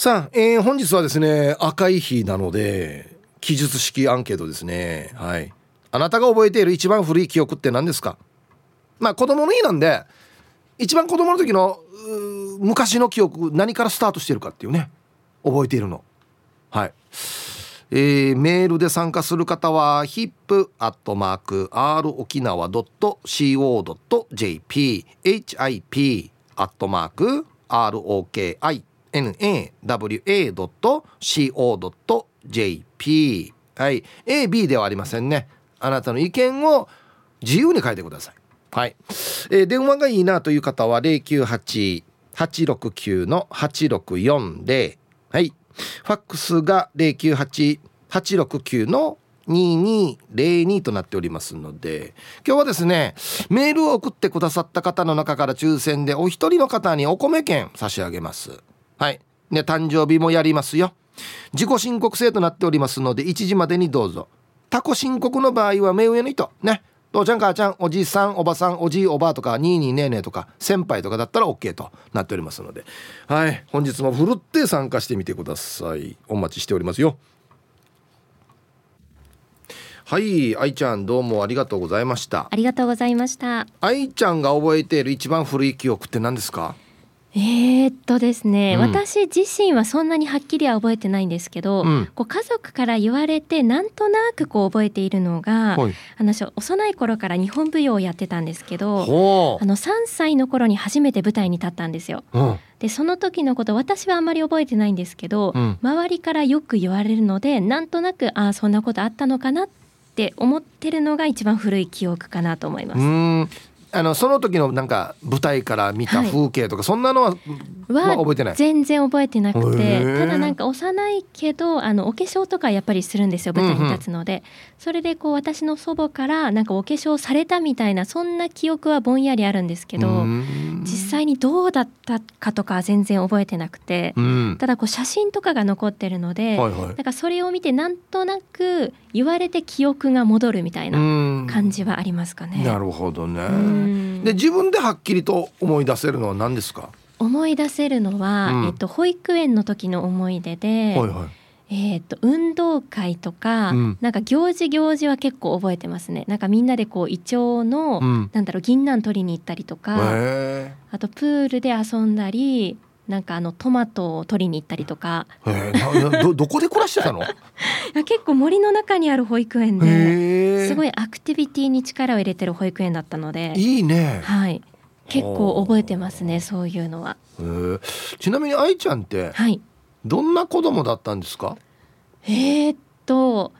さあ、えー、本日はですね赤い日なので記述式アンケートですね。はい。あなたが覚えている一番古い記憶って何ですか？まあ子供の日なんで一番子供の時の昔の記憶何からスタートしてるかっていうね覚えているの。はい。えー、メールで参加する方は hip.r 沖 nawa.co.jp はい。AB ではありませんね。あなたの意見を自由に書いてください。はい、えー、電話がいいなという方は098-869の8640はい。ファックスが098869の2202となっておりますので。今日はですねメールを送ってくださった方の中から抽選でお一人の方にお米券差し上げます。はい。ね誕生日もやりますよ。自己申告制となっておりますので1時までにどうぞ。他己申告の場合は目上の人。ね。父ちゃん母ちゃんおじいさんおばさんおじいおばあとかにいにねえねえとか先輩とかだったら OK となっておりますので。はい。本日もふるって参加してみてください。お待ちしておりますよ。はい。愛ちゃんどうもありがとうございました。ありがとうございました。愛ちゃんが覚えている一番古い記憶って何ですか？えー、っとですね、うん、私自身はそんなにはっきりは覚えてないんですけど、うん、こう家族から言われてなんとなくこう覚えているのが、はい、あの幼い頃から日本舞踊をやってたんですけどあの3歳の頃に初めて舞台に立ったんですよ。うん。でその時のこと私はあんまり覚えてないんですけど、うん、周りからよく言われるのでなんとなくああそんなことあったのかなって思ってるのが一番古い記憶かなと思います。あのその時のなんか舞台から見た風景とか、はい、そんなのはは覚えてない？全然覚えてなくてただなんか幼いけどあのお化粧とかやっぱりするんですよ舞台に立つので、うんうん、それでこう私の祖母からなんかお化粧されたみたいなそんな記憶はぼんやりあるんですけど実際にどうだったかとか全然覚えてなくて、うん、ただこう写真とかが残ってるので、はいはい、だからそれを見てなんとなく言われて記憶が戻るみたいな感じはありますかね。なるほどね。で自分ではっきりと思い出せるのは何ですか？思い出せるのは、うん、えっと、保育園の時の思い出で、はいはい、えー、っと運動会とか、うん、なんか行事行事は結構覚えてますねなんかみんなでこうイチョウの、うん、なんだろう銀杏取りに行ったりとかあとプールで遊んだりなんかあのトマトを取りに行ったりとか。どどこで暮らしてたの？結構森の中にある保育園ですごいアクティビティに力を入れてる保育園だったので。いいね。はい。結構覚えてますねそういうのは。ちなみに愛ちゃんって、はい、どんな子供だったんですか？えー、っと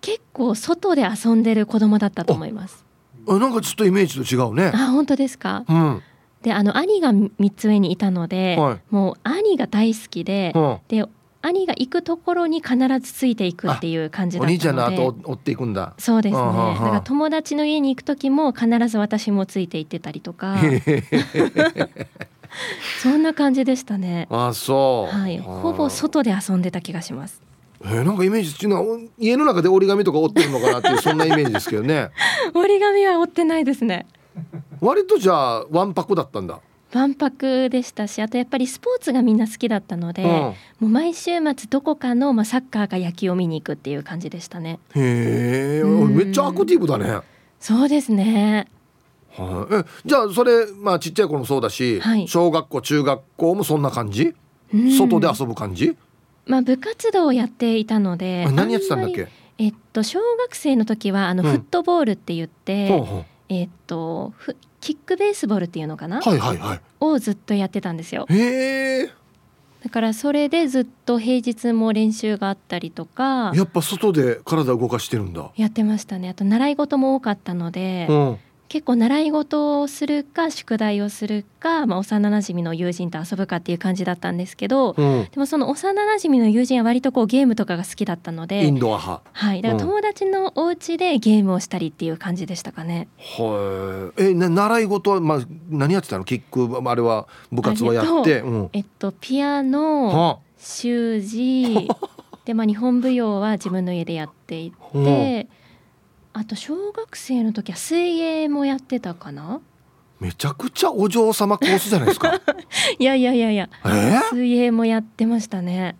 結構外で遊んでる子供だったと思います。あなんかちょっとイメージと違うね。あ本当ですか？うん。であの兄が3つ上にいたので、はい、もう兄が大好きで、うん、で兄が行くところに必ずついていくっていう感じだったのでお兄ちゃんの後追っていくんだそうですねだから友達の家に行く時も必ず私もついて行ってたりとか そんな感じでしたね。あそう。はい。ほぼ外で遊んでた気がします。えー、なんかイメージっていうのは家の中で折り紙とか折ってるのかなっていう そんなイメージですけどね。折り紙は折ってないですね。割とじゃあわんぱくだったんだ。わんぱくでしたしあとやっぱりスポーツがみんな好きだったので、うん、もう毎週末どこかの、まあ、サッカーか野球を見に行くっていう感じでしたね。へえめっちゃアクティブだね。そうですねはい、えじゃあそれまあちっちゃい頃もそうだし、はい、小学校中学校もそんな感じ？外で遊ぶ感じ？まあ部活動をやっていたので何やってたんだっけ？えっと小学生の時はあの、フットボールって言って、ほうほう。えっとキックベースボールっていうのかな、はいはいはい、をずっとやってたんですよ。へえ。だからそれでずっと平日も練習があったりとかやっぱ外で体動かしてるんだ。やってましたね。あと習い事も多かったので、うん、結構習い事をするか宿題をするか、まあ、幼なじみの友人と遊ぶかっていう感じだったんですけど、うん、でもその幼なじみの友人は割とこうゲームとかが好きだったのでインドア派。はい。だから友達のお家でゲームをしたりっていう感じでしたかね、はい、えな習い事は、まあ、何やってたの？キックあれは部活はやって、うん、えっとピアノ習字 で、まあ、日本舞踊は自分の家でやっていて、あと小学生の時は水泳もやってたかな？めちゃくちゃお嬢様コースじゃないですか。いやいやいやいや、え？ー、水泳もやってましたね。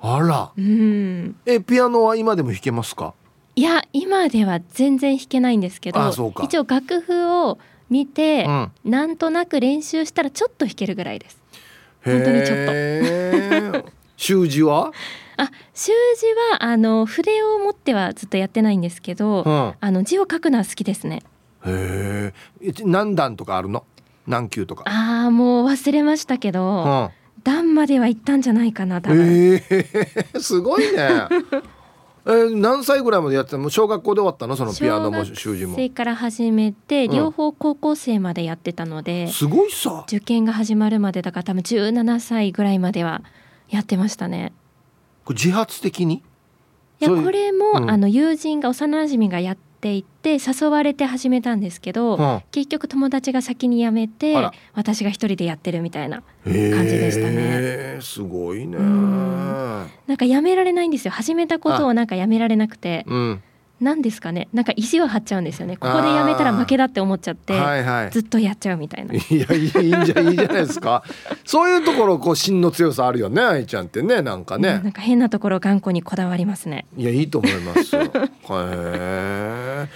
あら。うん。えピアノは今でも弾けますか？いや今では全然弾けないんですけど一応楽譜を見て、うん、なんとなく練習したらちょっと弾けるぐらいです。本当にちょっと。習字は？あ習字はあの筆を持ってはずっとやってないんですけど、うん、あの字を書くのは好きですね。へえ何段とかあるの？何級とか。ああもう忘れましたけど、うん、段までは行ったんじゃないかな多分、えー、すごいね。えー、何歳ぐらいまでやってたの？小学校で終わったの？そのピアノも習字も。小学生から始めて、両方高校生までやってたので、すごいさ。受験が始まるまでだから多分17歳ぐらいまではやってましたねこれ自発的に？いやこれも、うん、あの友人が幼馴染がやっていて誘われて始めたんですけど、うん、結局友達が先に辞めて私が一人でやってるみたいな感じでしたね。すごいね。なんかやめられないんですよ。始めたことをなんかやめられなくて。うん何ですかね。なんか意地を張っちゃうんですよね。ここでやめたら負けだって思っちゃって、はいはい、ずっとやっちゃうみたいな。いやいいんじゃいいじゃないですか。そういうところこう芯の強さあるよね愛ちゃんってねなんかね、なんか変なところ頑固にこだわりますね。いやいいと思いますよ。へえ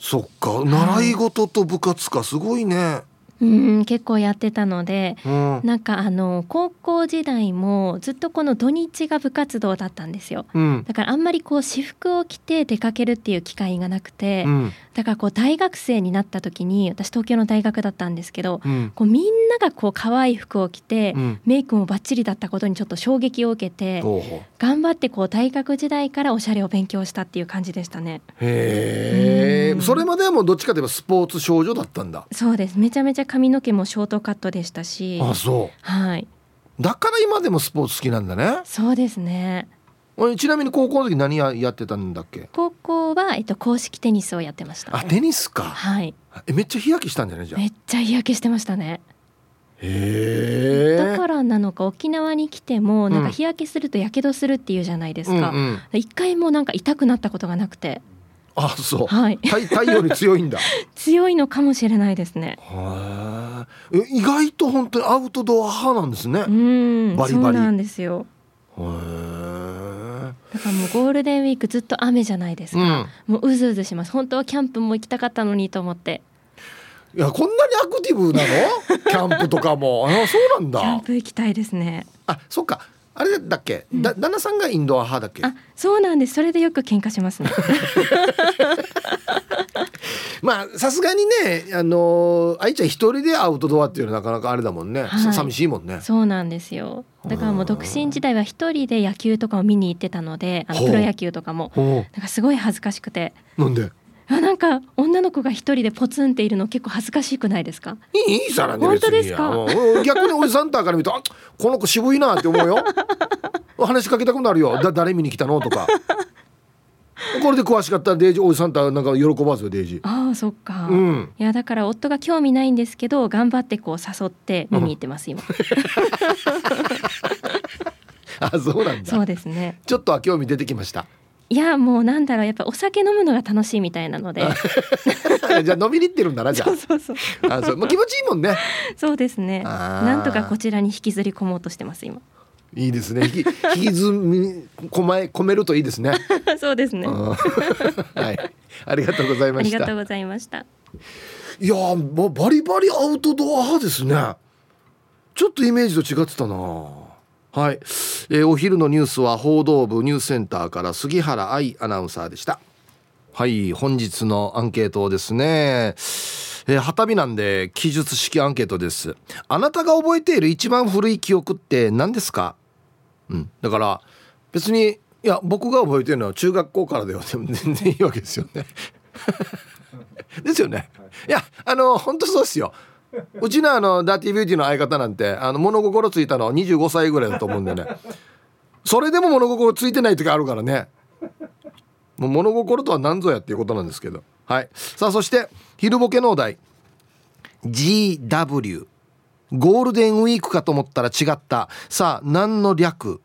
そっか習い事と部活か。すごいね、うん結構やってたので、うん、なんかあの高校時代もずっとこの土日が部活動だったんですよ、うん、だからあんまりこう私服を着て出かけるっていう機会がなくて、うん、だからこう大学生になった時に私東京の大学だったんですけど、こうみんながこう可愛い服を着て、メイクもバッチリだったことにちょっと衝撃を受けて、頑張ってこう大学時代からおしゃれを勉強したっていう感じでしたね。へえ、それまではもうどっちかといえばスポーツ少女だったんだ。そうです。めちゃめちゃ髪の毛もショートカットでしたし。あそう。はい。だから今でもスポーツ好きなんだね。そうですね。ちなみに高校の時何ややってたんだっけ？高校は、えっと、公式テニスをやってました。あテニスか。はい。えめっちゃ日焼けしたんじゃない？じゃめっちゃ日焼けしてましたね。へだからなのか沖縄に来てもなんか日焼けするとやけどするっていうじゃないですか、うんうん、一回もなんか痛くなったことがなくてあそう、はい、太陽に強いんだ。強いのかもしれないですね。え意外と本当にアウトドア派なんですね。うんバリバリ。そうなんですよ。へだからもうゴールデンウィークずっと雨じゃないですか、うん、もううずうずします。本当はキャンプも行きたかったのにと思って。いやこんなにアクティブなの？キャンプとかも。あそうなんだ。キャンプ行きたいですね。あそっかあれだっけ、うん、だ旦那さんがインドア派だっけ？あそうなんです。それでよく喧嘩しますね。まあさすがにねあの愛ちゃん一人でアウトドアっていうのはなかなかあれだもんね、はい、寂しいもんね。そうなんですよ。だからもう独身時代は一人で野球とかを見に行ってたのであのプロ野球とかも。なんかすごい恥ずかしくて。なんで？あなんか女の子が一人でポツンっているの結構恥ずかしくないですか？いいさらね本当ですか？逆におじさんたから見るとこの子渋いなって思うよ。話しかけたくなるよ。だ誰見に来たの？とか。これで詳しかったらデイジーおじさんとなんか喜ばずよデイジー。ああそっか、うん、いやだから夫が興味ないんですけど頑張ってこう誘って見に行ってます、今。あそうなんだ。そうですね。ちょっとは興味出てきましたいやもうなんだろうやっぱお酒飲むのが楽しいみたいなので。じゃあ飲みに行ってるんだなじゃあ。そうそうそう。あそう、まあ、気持ちいいもんね。そうですね。なんとかこちらに引きずり込もうとしてます今。いいですね。引き引きずみ込まえ込めるといいですね。そうですね。はい。ありがとうございました。ありがとうございました。いやもうバリバリアウトドア派ですね。ちょっとイメージと違ってたなはい、えー、お昼のニュースは報道部ニュースセンターから杉原愛アナウンサーでした。はい本日のアンケートですね。えー、旗日なんで記述式アンケートです。あなたが覚えている一番古い記憶って何ですか？うん。だから別にいや僕が覚えてるのは中学校からでは全然いいわけですよね。ですよね。い。やあの本当そうですようちのあのダーティービューティーの相方なんてあの物心ついたのは25歳ぐらいだと思うんでね。それでも物心ついてない時あるからね。もう物心とは何ぞやっていうことなんですけど。はい。さあそして昼ボケのお題。GW ゴールデンウィークかと思ったら違った。さあ何の略？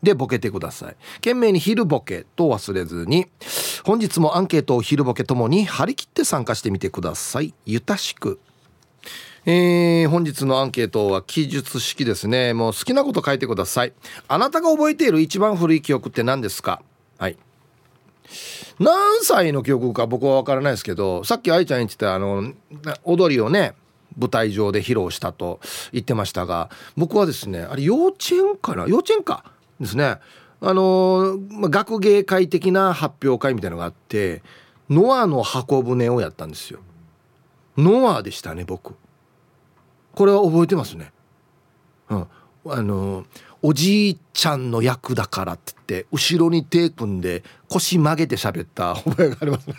でボケてください。懸命に昼ボケと忘れずに。本日もアンケートを昼ボケともに張り切って参加してみてください。ゆたしく。えー、本日のアンケートは記述式ですね。もう好きなこと書いてください。あなたが覚えている一番古い記憶って何ですか？はい。何歳の記憶か僕は分からないですけどさっき愛ちゃん言ってたあの踊りをね舞台上で披露したと言ってましたが僕はですねあれ幼稚園かな？幼稚園か？ですね。あの学芸会的な発表会みたいのがあってノアの箱舟をやったんですよ。ノアでしたね僕。これは覚えてますね。うん。あのおじいちゃんの役だからって言って後ろに手組んで腰曲げて喋った。覚えがありますね。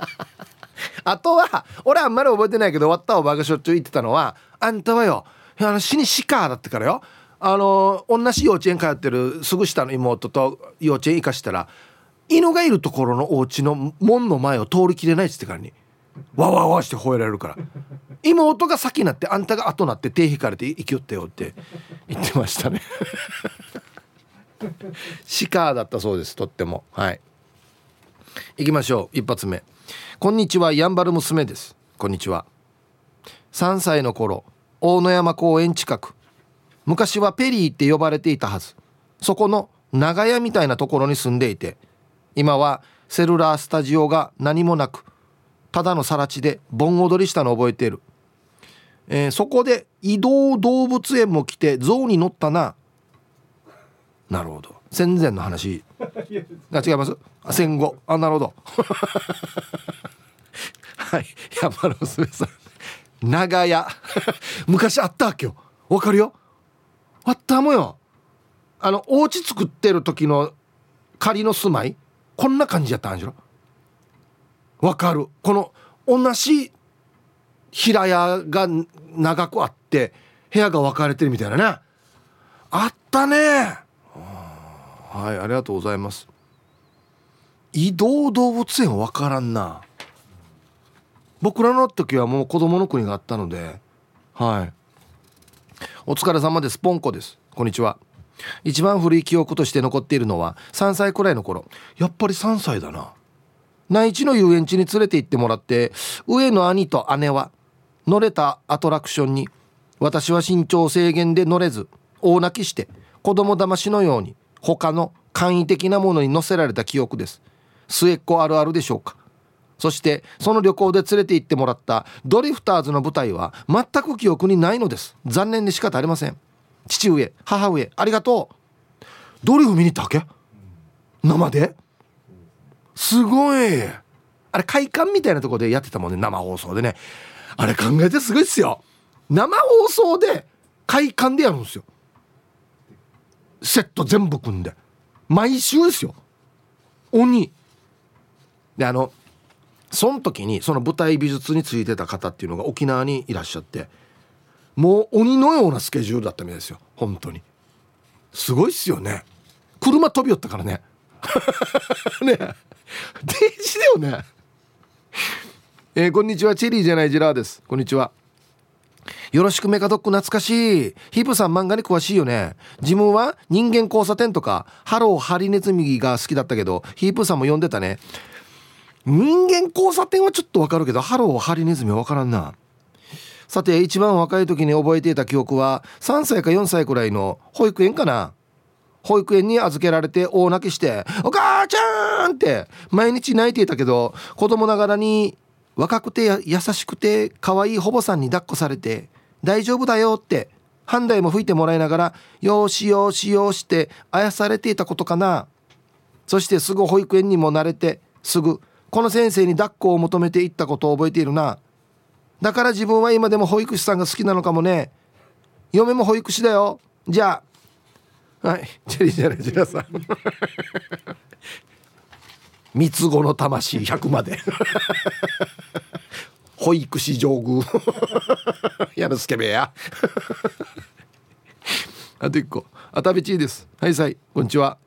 あとは俺はあんまり覚えてないけど終わったおばがしょっちゅう言ってたのはあんたはよあの死にシカだってからよ。あの同じ幼稚園通ってるすぐ下の妹と幼稚園行かしたら犬がいるところのお家の門の前を通りきれないっつってからに。わわわして吠えられるから。妹が先になってあんたが後になって手引かれて生きよってよって言ってましたね。シカーだったそうですとっても。はい。行きましょう。一発目。こんにちはやんばる娘です。こんにちは。3歳の頃大野山公園近く。昔はペリーって呼ばれていたはず。そこの長屋みたいなところに住んでいて今はセルラースタジオが何もなくただの更地で盆踊りしたの覚えている、えー、そこで移動動物園も来て象に乗ったな。なるほど。戦前の話。あ違います。あ戦後。あなるほど。はい。山の娘さん。長屋。昔あったわけよ。わかるよ。あったもよ。あのお家作ってる時の仮の住まい。こんな感じやったんじゃろわかる。この同じ平屋が長くあって部屋が分かれてるみたいなね。あったね。はいありがとうございます。移動動物園分からんな。僕らの時はもう子供の国があったのではい。お疲れ様です。ポンコです。こんにちは。一番古い記憶として残っているのは3歳くらいの頃。やっぱり3歳だな。内地の遊園地に連れて行ってもらって上の兄と姉は乗れたアトラクションに私は身長制限で乗れず大泣きして子供騙しのように他の簡易的なものに乗せられた記憶です。末っ子あるあるでしょうか。そしてその旅行で連れて行ってもらったドリフターズの舞台は全く記憶にないのです。残念で仕方ありません。父上母上ありがとう。ドリフ見に行ったわけ？生で？すごい。あれ会館みたいなとこでやってたもんね生放送でね。あれ考えてすごいっすよ。生放送で会館でやるんですよ。セット全部組んで。毎週ですよ。鬼。であのその時にその舞台美術についてた方っていうのが沖縄にいらっしゃってもう鬼のようなスケジュールだったみたいですよ。本当に。すごいっすよね。車飛び寄ったからね。ね。デジだよね。えー、こんにちは。チェリーじゃないジラーです。こんにちは。よろしくメカドック懐かしい。ヒープさん漫画に詳しいよね。自分は人間交差点とかハローハリネズミが好きだったけどヒープさんも読んでたね。人間交差点はちょっとわかるけどハローハリネズミはわからんな。さて一番若い時に覚えていた記憶は3歳か4歳くらいの保育園かな。保育園に預けられて大泣きして「お母ちゃん!」って毎日泣いていたけど子供ながらに若くて優しくて可愛い保母さんに抱っこされて「大丈夫だよ」って半台も吹いてもらいながら「よしよしよし」ってあやされていたことかな。そしてすぐ保育園にも慣れてすぐこの先生に抱っこを求めていったことを覚えているな。だから自分は今でも保育士さんが好きなのかもね。嫁も保育士だよ。じゃあはい。チェリージェラジラさん。三つ子の魂100まで。保育士上宮。やるすけべやあと一個。あたべちです。はいさい。こんにちは。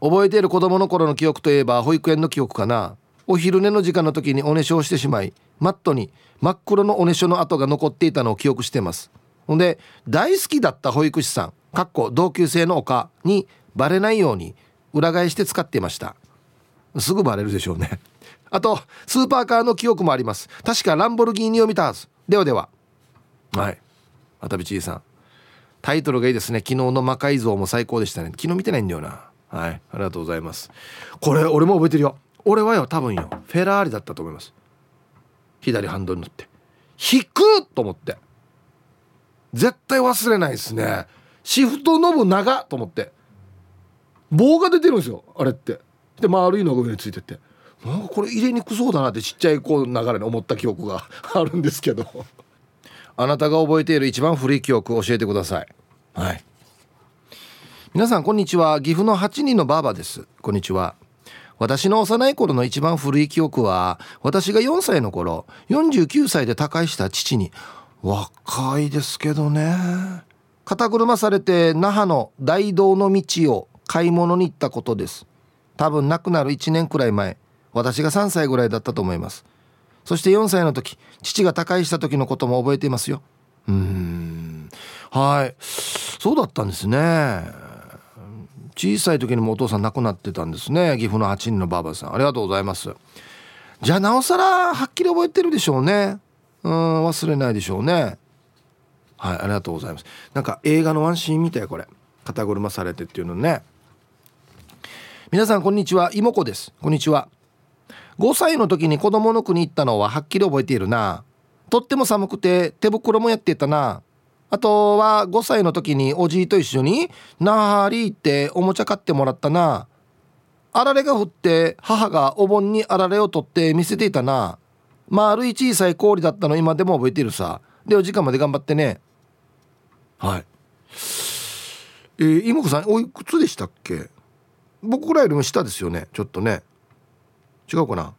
覚えている子供の頃の記憶といえば保育園の記憶かな。お昼寝の時間の時におねしょをしてしまいマットに真っ黒のおねしょの跡が残っていたのを記憶してます。ほんで大好きだった保育士さんかっこ同級生の丘にバレないように裏返して使っていました。すぐバレるでしょうね。あとスーパーカーの記憶もあります。確かランボルギーニを見たはず。ではでは。はい。渡辺さん。タイトルがいいですね。昨日の魔改造も最高でしたね。昨日見てないんだよな。はい。ありがとうございます。これ俺も覚えてるよ。俺はよ多分よ。フェラーリだったと思います。左ハンドルに乗って。引くと思って。絶対忘れないですね。シフトノブ長と思って。棒が出てるんですよあれって。で丸いのが上についてて。なんかこれ入れにくそうだなってちっちゃい子流れに思った記憶が あるんですけど。あなたが覚えている一番古い記憶教えてください。はい。皆さんこんにちは。岐阜の8人のばあばです。こんにちは。私の幼い頃の一番古い記憶は私が4歳の頃49歳で他界した父に。若いですけどね。肩車されて那覇の大道の道を買い物に行ったことです。多分亡くなる1年くらい前私が3歳ぐらいだったと思います。そして4歳の時父が他界した時のことも覚えていますよ。うん。はい。そうだったんですね。小さい時にもお父さん亡くなってたんですね。岐阜の8人のばあばさん。ありがとうございます。じゃあなおさらはっきり覚えてるでしょうね。うん忘れないでしょうね。はいありがとうございます。なんか映画のワンシーンみたいこれ。肩車されてっていうのね。皆さんこんにちは。妹子です。こんにちは。5歳の時に子供の国行ったのははっきり覚えているな。とっても寒くて手袋もやってたな。あとは5歳の時におじいと一緒に那覇リーっておもちゃ買ってもらったな。あられが降って母がお盆にあられを取って見せていたな。丸い小さい氷だったの今でも覚えているさ。でお時間まで頑張ってね。はい。えー、妹子さんおいくつでしたっけ？僕らよりも下ですよね？ちょっとね。違うかな？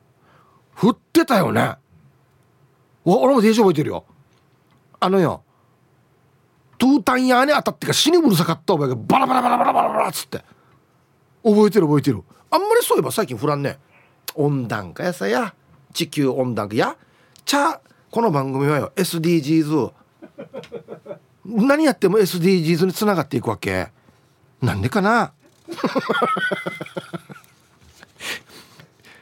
降ってたよね。わ俺もデージ覚えてるよ。あのよ。トゥータンヤーに当たってか死にうるさかった覚えが。バラバラバラバラバラバラっつって。覚えてる覚えてる。あんまりそういえば最近降らんね。温暖化やさや。地球温暖化。やちゃこの番組はよ。SDGs 何やっても SDGs につながっていくわけ。なんでかな？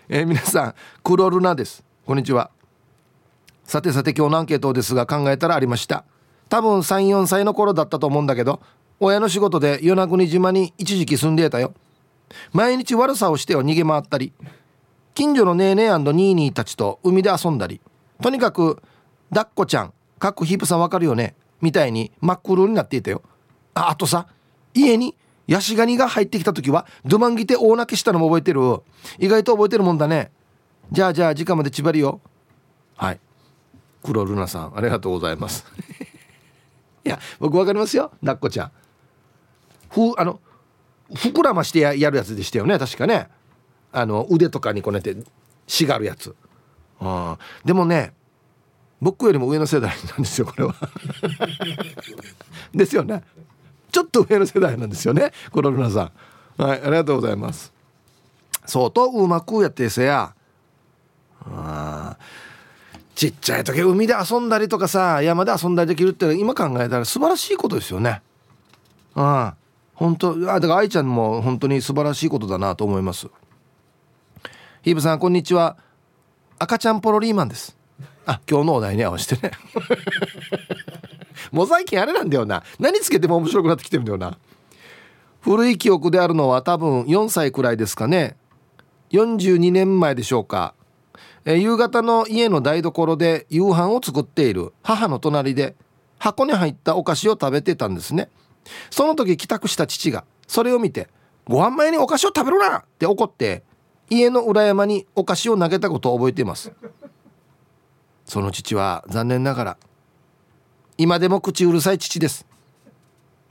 え、皆さんクロルナです。こんにちは。さてさて今日のアンケートですが考えたらありました。多分34歳の頃だったと思うんだけど親の仕事で与那国島に一時期住んでたよ。毎日悪さをしては逃げ回ったり。近所のネーネーニーニーたちと海で遊んだり。とにかく抱っこちゃんかっこヒープさんわかるよね？みたいに真っ黒になっていたよ。ああとさ家にヤシガニが入ってきた時はドマンギて大泣きしたのも覚えてる。意外と覚えてるもんだね。じゃあじゃあ時間まで縛りよはい。黒ルナさんありがとうございます。いや僕わかりますよ。抱っこちゃん。ふあの膨らましてやるやつでしたよね。確かね。あの腕とかにこうやってしがるやつ。あでもね僕よりも上の世代なんですよこれは。ですよね。ちょっと上の世代なんですよねコロルナさん。はいありがとうございます。相当うまくやってせや。あちっちゃい時海で遊んだりとかさ山で遊んだりできるって今考えたら素晴らしいことですよね。ああ本当あだから愛ちゃんも本当に素晴らしいことだなと思います。ヒーブさんこんにちは。赤ちゃんポロリーマンです。あ今日のお題に合わせてね。もう最近あれなんだよな。何つけても面白くなってきてるんだよな。古い記憶であるのは多分4歳くらいですかね。42年前でしょうか。え夕方の家の台所で夕飯を作っている母の隣で箱に入ったお菓子を食べてたんですね。その時帰宅した父がそれを見て「ご飯前にお菓子を食べるな!」って怒って家の裏山にお菓子を投げたことを覚えていますその父は残念ながら今でも口うるさい父です。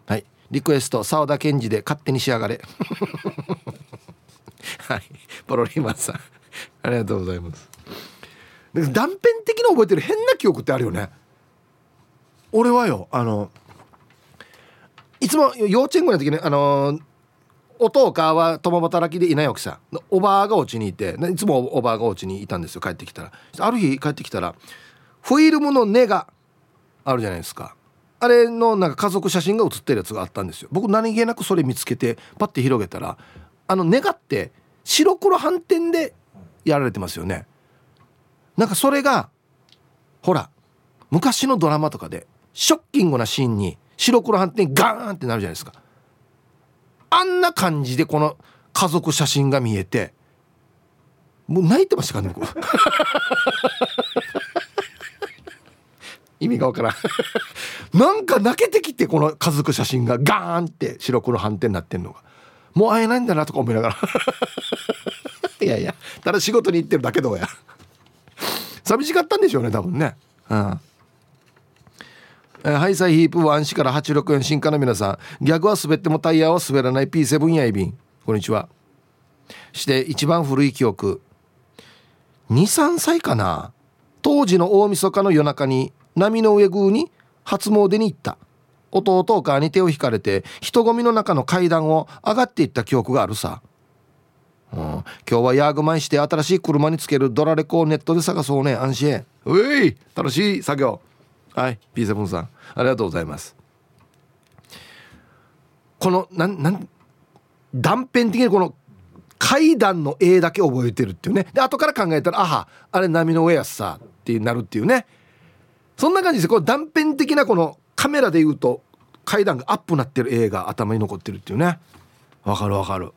はい。リクエスト沢田研二で勝手に仕上がれ。はい。ポロリーマンさん。ありがとうございます。断片的に覚えてる変な記憶ってあるよね。俺はよあのいつも幼稚園ぐらいの時にあのお父かは共働きでいないわけさおばあがお家にいていつもおばあがお家にいたんですよ帰ってきたら。ある日帰ってきたらフィルムの根があるじゃないですか。あれのなんか家族写真が写ってるやつがあったんですよ。僕何気なくそれ見つけてパッて広げたらあの根がって白黒反転でやられてますよね。なんかそれがほら昔のドラマとかでショッキングなシーンに白黒反転ガーンってなるじゃないですか。あんな感じでこの家族写真が見えてもう泣いてましたからね僕。意味がわからん。なんか泣けてきてこの家族写真がガーンって白黒反転になってんのが。もう会えないんだなとか思いながら。いやいや。ただ仕事に行ってるだけどうや寂しかったんでしょうね多分ね。うん。えー、ハイサイヒープワン市から86円新化の皆さん逆は滑ってもタイヤは滑らない P7 やいびん。こんにちは。して一番古い記憶。23歳かな。当時の大晦日の夜中に波の上宮に初詣に行った。弟お母に手を引かれて人混みの中の階段を上がっていった記憶があるさ、うん、今日はヤーグマイして新しい車につけるドラレコをネットで探そうね安心へ。うい楽しい作業。はい P7 さん。ありがとうございます。このなんなん断片的にこの階段の絵だけ覚えてるっていうね。で後から考えたらあはあれ波の上やさってなるっていうね。そんな感じです。この断片的なこのカメラで言うと階段がアップなってる絵が頭に残ってるっていうね。わかるわかる。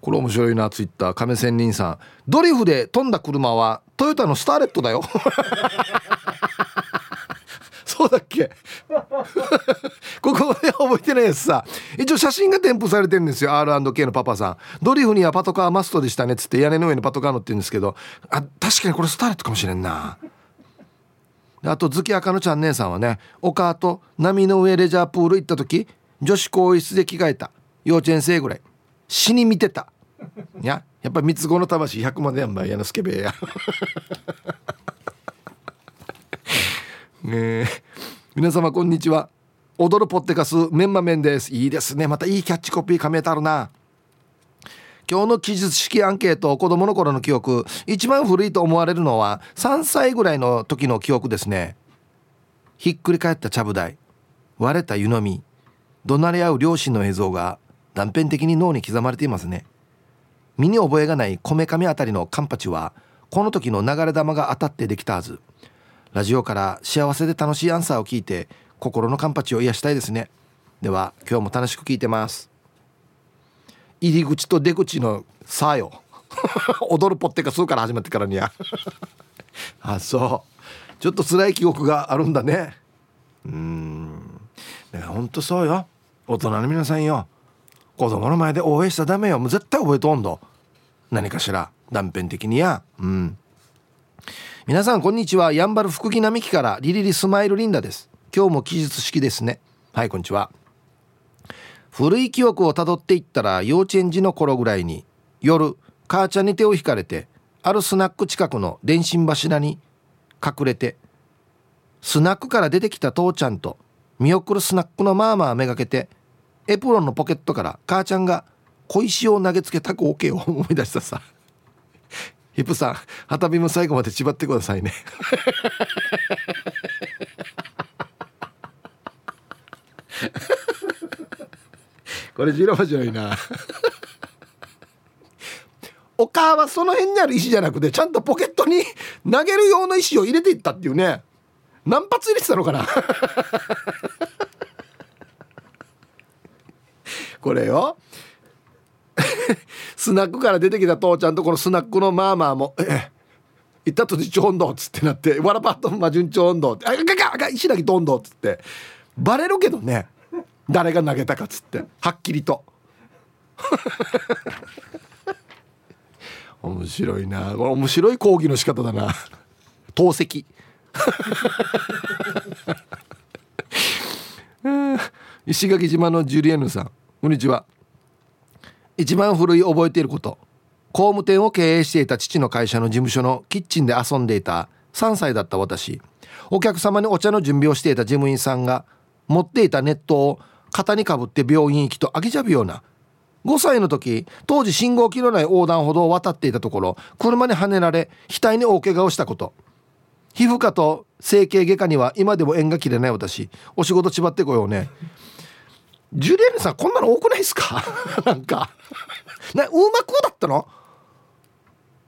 これ面白いなツイッター。亀仙人さん。ドリフで飛んだ車はトヨタのスターレットだよ。そうだっけ？ここで覚えてないやつさ。一応写真が添付されてるんですよ R&K のパパさん。ドリフにはパトカーマストでしたねっつって屋根の上にパトカー乗ってるんですけど。あ確かにこれスターレットかもしれんな。あと月赤のちゃん姉さんはねお母と波の上レジャープール行った時女子更衣室で着替えた。幼稚園生ぐらい。死に見てた。いややっぱ三つ子の魂100までやんばいやなスケベやね皆様こんにちは。踊るポッテカスメンマメンです。いいですね。またいいキャッチコピーかめたるな。今日の記述式アンケート子供の頃の記憶。一番古いと思われるのは3歳ぐらいの時の記憶ですね。ひっくり返ったちゃぶ台。割れた湯飲み。怒鳴り合う両親の映像が断片的に脳に刻まれていますね。身に覚えがないこめかみあたりのカンパチはこの時の流れ玉が当たってできたはず。ラジオから幸せで楽しいアンサーを聞いて心のカンパチを癒したいですね。では今日も楽しく聞いてます。入り口と出口のさよ。踊るポッテカスーから始まってからにゃ あそう。ちょっと辛い記憶があるんだね。うん。だからほんとそうよ。大人の皆さんよ。子供の前で応援したらダメよ。もう絶対覚えとんど。何かしら断片的にや。うん。皆さんこんにちは。やんばる福木並木からリリリスマイルリンダです。今日も記述式ですね。はいこんにちは。古い記憶をたどっていったら幼稚園児の頃ぐらいに夜母ちゃんに手を引かれてあるスナック近くの電信柱に隠れてスナックから出てきた父ちゃんと見送るスナックのマーマーめがけてエプロンのポケットから母ちゃんが小石を投げつけた光景を思い出したさ。ヒップさん旗ビも最後まで縛ってくださいね。これ白面白いな。お母はその辺にある石じゃなくてちゃんとポケットに投げる用の石を入れていったっていうね。何発入れてたのかな。これよ スナックから出てきた父ちゃんとこのスナックのマーマーも「ええ行ったとちょんど」っつってなって「わらパッとま順調んど」って「あががが石だけどんど」っつってバレるけどね誰が投げたかっつってはっきりと。面白いな。これ面白い講義の仕方だな。透析。石垣島のジュリエヌさんこんにちは。一番古い覚えていること。工務店を経営していた父の会社の事務所のキッチンで遊んでいた3歳だった私。お客様にお茶の準備をしていた事務員さんが持っていたネットを肩にかぶって病院行きと飽きちゃうような。5歳の時当時信号機のない横断歩道を渡っていたところ車にはねられ額に大怪我をしたこと。皮膚科と整形外科には今でも縁が切れない私。お仕事縛ってこようね。ジュリエルさんこんなの多くないですか？なんか。なうまくだったの？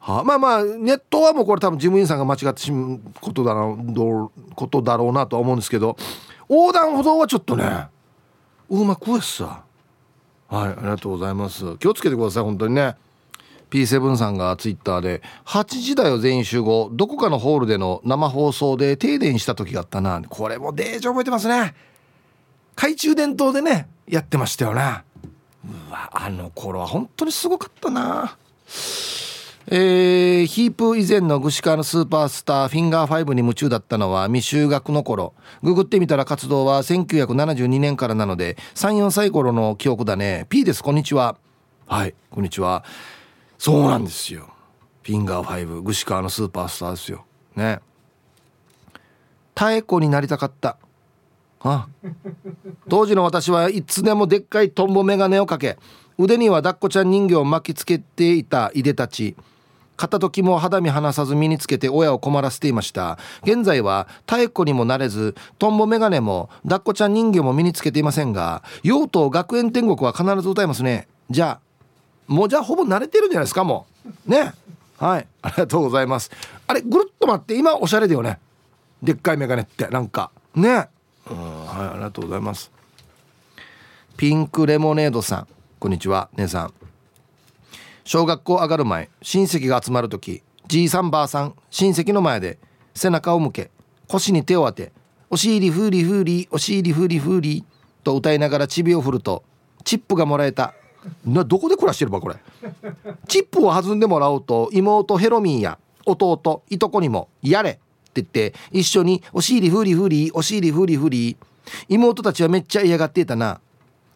はあ、まあまあネットはもうこれ多分事務員さんが間違ってしむことだろうことだろうなとは思うんですけど横断歩道はちょっとねうまくやさ。はいありがとうございます。気をつけてください本当にね。P7 さんがツイッターで8時だよ全員集合。どこかのホールでの生放送で停電した時があったな。これもデージ覚えてますね。懐中電灯でねやってましたよね。うわあの頃は本当にすごかったな。えー、ヒープ以前のグシカのスーパースターフィンガー5に夢中だったのは未就学の頃。ググってみたら活動は1972年からなので34歳頃の記憶だね。P ですこんにちは。はいこんにちは。そうなんですよ。フィンガー5グシカのスーパースターですよ。ね。妙子になりたかったあ当時の私はいつでもでっかいトンボ眼鏡をかけ腕には抱っこちゃん人形を巻きつけていたいでたち。片時も肌身離さず身につけて親を困らせていました。現在は太鼓にもなれずトンボメガネも抱っこちゃん人形も身につけていませんが用途学園天国は必ず歌いますね。じゃあもうじゃあほぼ慣れてるんじゃないですかもう。ね。はい。ありがとうございます。あれぐるっと待って今おしゃれだよね。でっかいメガネってなんか。ね。はいありがとうございます。ピンクレモネードさん。こんにちは姉さん。小学校上がる前親戚が集まる時じいさんばあさん親戚の前で背中を向け腰に手を当て「お尻ふりふりお尻ふりふり」と歌いながらチビを振るとチップがもらえた。などこで暮らしてるばこれ。チップを弾んでもらおうと妹ヘロミンや弟いとこにも「やれ」ってって一緒に「お尻ふりふりお尻ふりふり」妹たちはめっちゃ嫌がっていたな。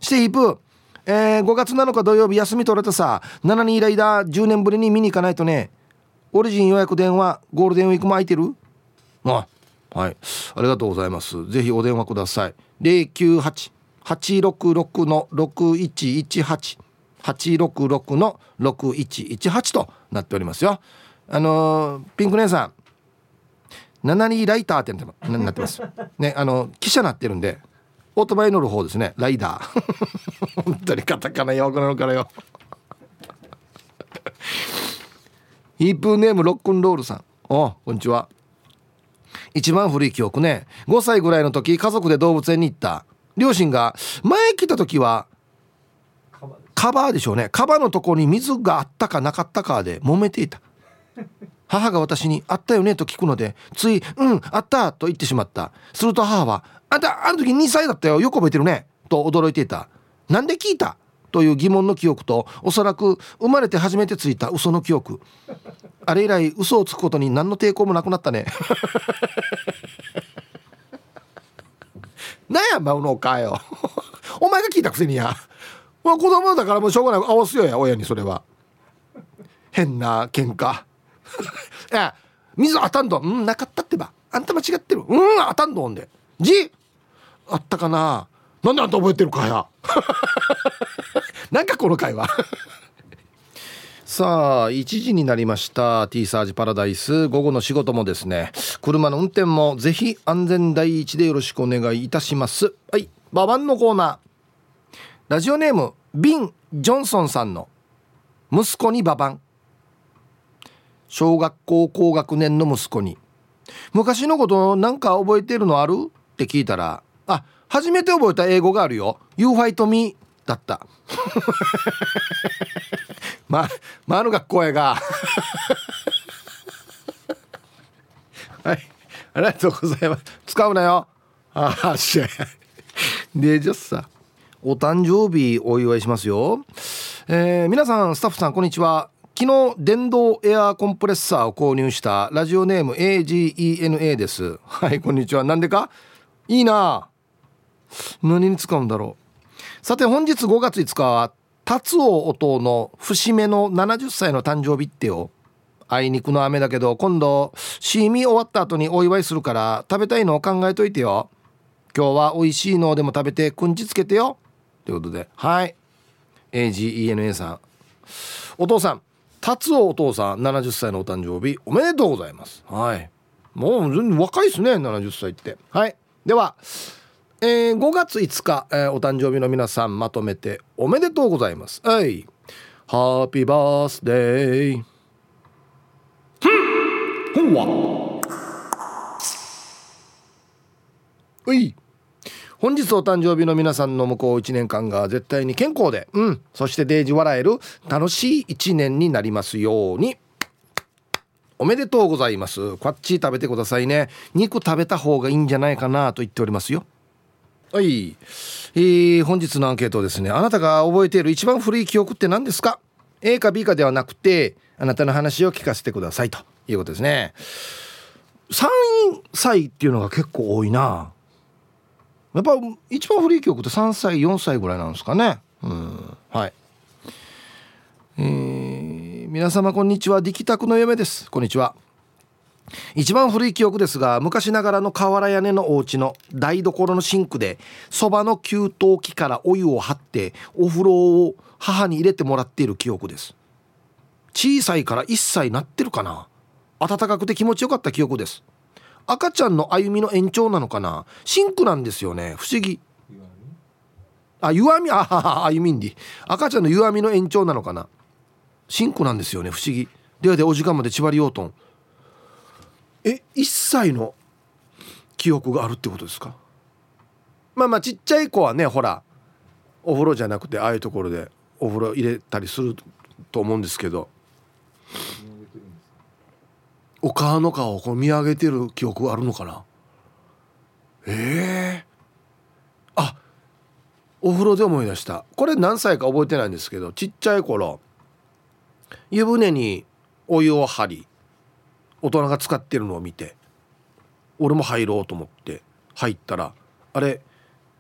してヒープえー、5月7日土曜日休み取れたさ。7人以来だ10年ぶりに見に行かないとね。オリジン予約電話ゴールデンウィークも空いてる？あはい。ありがとうございます。ぜひお電話ください。098-866の6118 866の6118となっておりますよ。あのー、ピンク姉さん。7人ライターってなってます。ねあの記者なってるんでオートバイ乗る方ですね。ライダー。本当にカタカナ弱くなるからよ。ヒープーネームロックンロールさん。おこんにちは。一番古い記憶ね。5歳ぐらいの時家族で動物園に行った。両親が前来た時はカバーでしょうね。カバーのとこに水があったかなかったかで揉めていた。母が私に「あったよね?」と聞くのでつい「うんあった」と言ってしまった。すると母はあんたあの時2歳だったよ。よく覚えてるね。と驚いていた。なんで聞いた？という疑問の記憶とおそらく生まれて初めてついた嘘の記憶。あれ以来嘘をつくことに何の抵抗もなくなったね。なんやまうのかよ。お前が聞いたくせにや。まあ子供だからもうしょうがない。合わすよや親にそれは。変な喧嘩。い や水当たんどうんなかったってば。あんた間違ってる。うん当たんどんで。じあったかな。なんであんた覚えてるかや。なんかこの会話。さあ1時になりました。T サージパラダイス。午後の仕事もですね。車の運転もぜひ安全第一でよろしくお願いいたします。はいババンのコーナー。ラジオネームビン・ジョンソンさんの息子にババン小学校高学年の息子に。昔のことなんか覚えてるのある？って聞いたらあ初めて覚えた英語があるよ「You fight me」だった。ままあの学校やが。はい。ありがとうございます。使うなよ。ああしゃでじゃあさお誕生日お祝いしますよ。えー、皆さんスタッフさんこんにちは。昨日電動エアーコンプレッサーを購入したラジオネーム AGENA です。はいこんにちは。なんでか？いいな。何に使うんだろう。さて本日5月5日は達夫音の節目の70歳の誕生日ってよ。あいにくの雨だけど今度シーミ終わった後にお祝いするから食べたいのを考えといてよ。今日は美味しいのでも食べてくんちつけてよ。ということではい。AGENA さん。お父さん達夫お父さん70歳のお誕生日おめでとうございます。はい。もう全然若いですね70歳って。はい。ではえー、5月5日、えー、お誕生日の皆さんまとめておめでとうございます。はい。ハッピーバースデーほんわうい本日お誕生日の皆さんの向こう1年間が絶対に健康でうんそしてデージ笑える楽しい1年になりますように。おめでとうございます。こっち食べてくださいね。肉食べた方がいいんじゃないかなと言っておりますよ。はい、えー、本日のアンケートですね。あなたが覚えている一番古い記憶って何ですか？A か B かではなくてあなたの話を聞かせてくださいということですね。3歳っていうのが結構多いな。やっぱ一番古い曲って3歳4歳ぐらいなんですかね。うん。はい。えー、皆様こんにちは。力宅の嫁です。こんにちは。一番古い記憶ですが昔ながらの瓦屋根のお家の台所のシンクでそばの給湯器からお湯を張ってお風呂を母に入れてもらっている記憶です。小さいから1歳なってるかな。暖かくて気持ちよかった記憶です。赤ちゃんの歩みの延長なのかな？シンクなんですよね。不思議。あ湯あみ？あ あ歩みんで。赤ちゃんの湯あみの延長なのかな？シンクなんですよね。不思議。ではでお時間まで縛りようとん。え1歳の記憶があるってことですか？まあまあちっちゃい子はねほらお風呂じゃなくてああいうところでお風呂入れたりすると思うんですけど。お母の顔をこう見上げてる記憶あるのかな？ええー、あお風呂で思い出した。これ何歳か覚えてないんですけどちっちゃい頃湯船にお湯を張り大人が使ってるのを見て俺も入ろうと思って入ったらあれ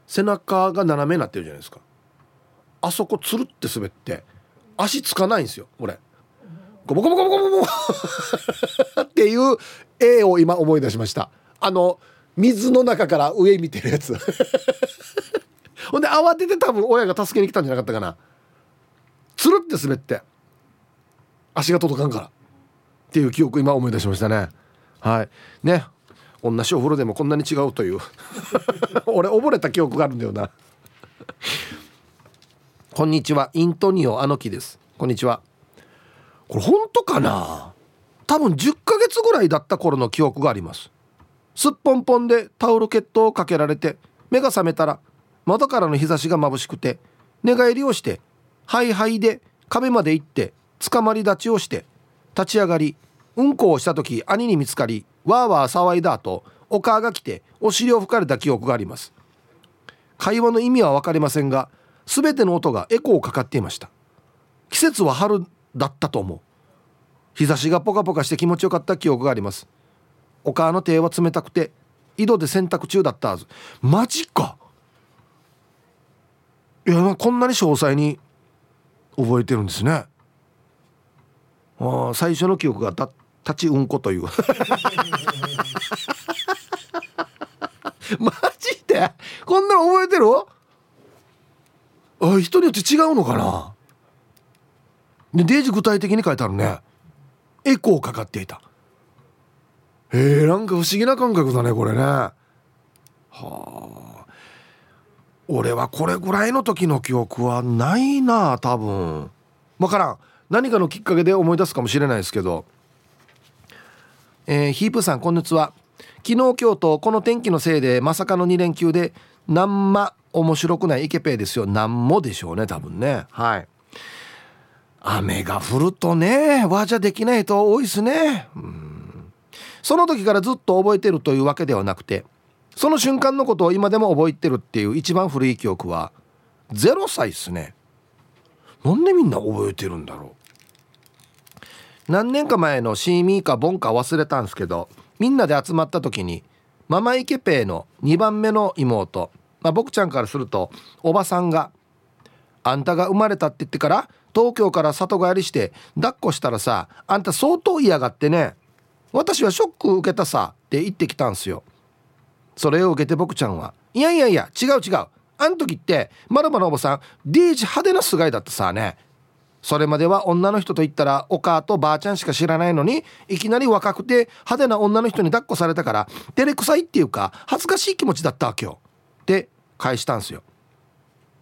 背中が斜めになってるじゃないですか。あそこつるって滑って足つかないんですよ俺。ゴボゴボゴボゴボゴっていう絵を今思い出しました。あの水の中から上見てるやつ。ほんで慌てて多分親が助けに来たんじゃなかったかな。つるって滑って足が届かんから。っていう記憶今思い出しましたね。はい。ね。同じお風呂でもこんなに違うという。俺溺れた記憶があるんだよな。こんにちは。イントニオアノキです。こんにちは。これ本当かな？多分10ヶ月ぐらいだった頃の記憶があります。すっぽんぽんでタオルケットをかけられて目が覚めたら窓からの日差しが眩しくて寝返りをしてハイハイで壁まで行って捕まり立ちをして立ち上がりうんこをした時兄に見つかりわーわー騒いだ後お母が来てお尻を吹かれた記憶があります。会話の意味は分かりませんが全ての音がエコーをかかっていました。季節は春だったと思う。日差しがポカポカして気持ちよかった記憶があります。お母の手は冷たくて井戸で洗濯中だったはず。マジか。いやこんなに詳細に覚えてるんですね。あ最初の記憶がた立ちうんこという。マジで？こんなの覚えてる？あ人によって違うのかな？でデージ具体的に書いてあるね。エコーかかっていた。へえなんか不思議な感覚だねこれね。はあ。俺はこれぐらいの時の記憶はないな多分。分からん。何かのきっかけで思い出すかもしれないですけど。えー、ヒープさんこんにちは。昨日今日とこの天気のせいでまさかの2連休でなんま面白くないイケペイですよ。なんもでしょうね多分ね。はい。雨が降るとね和じゃできないと多いですね。うん。その時からずっと覚えてるというわけではなくてその瞬間のことを今でも覚えてるっていう一番古い記憶は0歳っすね。なんでみんな覚えてるんだろう。何年か前のシーミーかボンか忘れたんすけどみんなで集まった時にママイケペイの2番目の妹、まあ、僕ちゃんからするとおばさんが「あんたが生まれたって言ってから東京から里帰りして抱っこしたらさあんた相当嫌がってね。私はショック受けたさって言ってきたんすよ。それを受けて僕ちゃんは。いやいやいや違う違う。あん時ってまるまるおばさんデージ派手なすがいだったさね。それまでは女の人と言ったらお母とばあちゃんしか知らないのにいきなり若くて派手な女の人に抱っこされたから照れくさいっていうか恥ずかしい気持ちだったわけよ。って返したんすよ。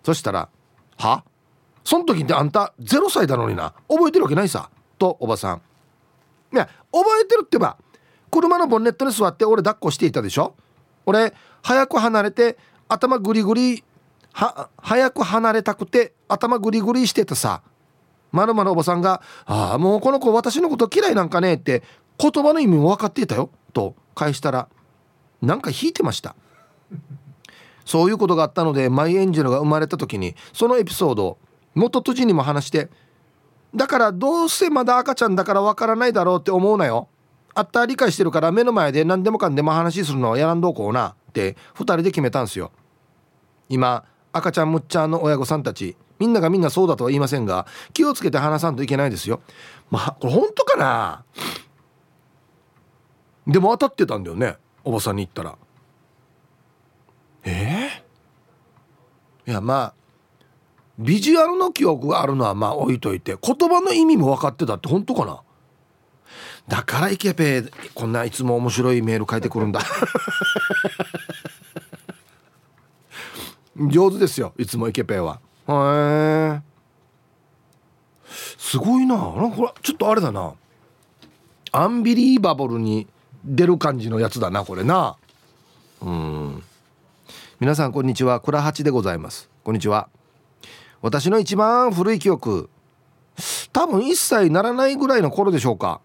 そしたら「は？そん時ってあんた0歳だのにな。覚えてるわけないさ。とおばさん。いや覚えてるってば車のボンネットに座って俺抱っこしていたでしょ。俺早く離れて頭グリグリは早く離れたくて頭グリグリしてたさ。まるまるおばさんが「ああもうこの子私のこと嫌いなんかね」って言葉の意味も分かっていたよ。と返したらなんか引いてました。そういうことがあったのでマイエンジェルが生まれた時にそのエピソードを元とじにも話してだからどうせまだ赤ちゃんだから分からないだろうって思うなよ。あった理解してるから目の前で何でもかんでも話するのはやらんどうこうなって2人で決めたんすよ。今赤ちゃんむっちゃんの親御さんたちみんながみんなそうだとは言いませんが気をつけて話さんといけないですよ。まあこれ本当かな？でも当たってたんだよねおばさんに言ったら。えー、いやまあビジュアルの記憶があるのはまあ置いといて言葉の意味も分かってたって本当かな？だからイケペこんないつも面白いメール書いてくるんだ。上手ですよいつもイケペは。へえすごいな。なんかこれちょっとあれだな。アンビリーバブルに出る感じのやつだなこれな。うん。皆さんこんにちは。倉八でございます。こんにちは。私の一番古い記憶。多分1歳ならないぐらいの頃でしょうか。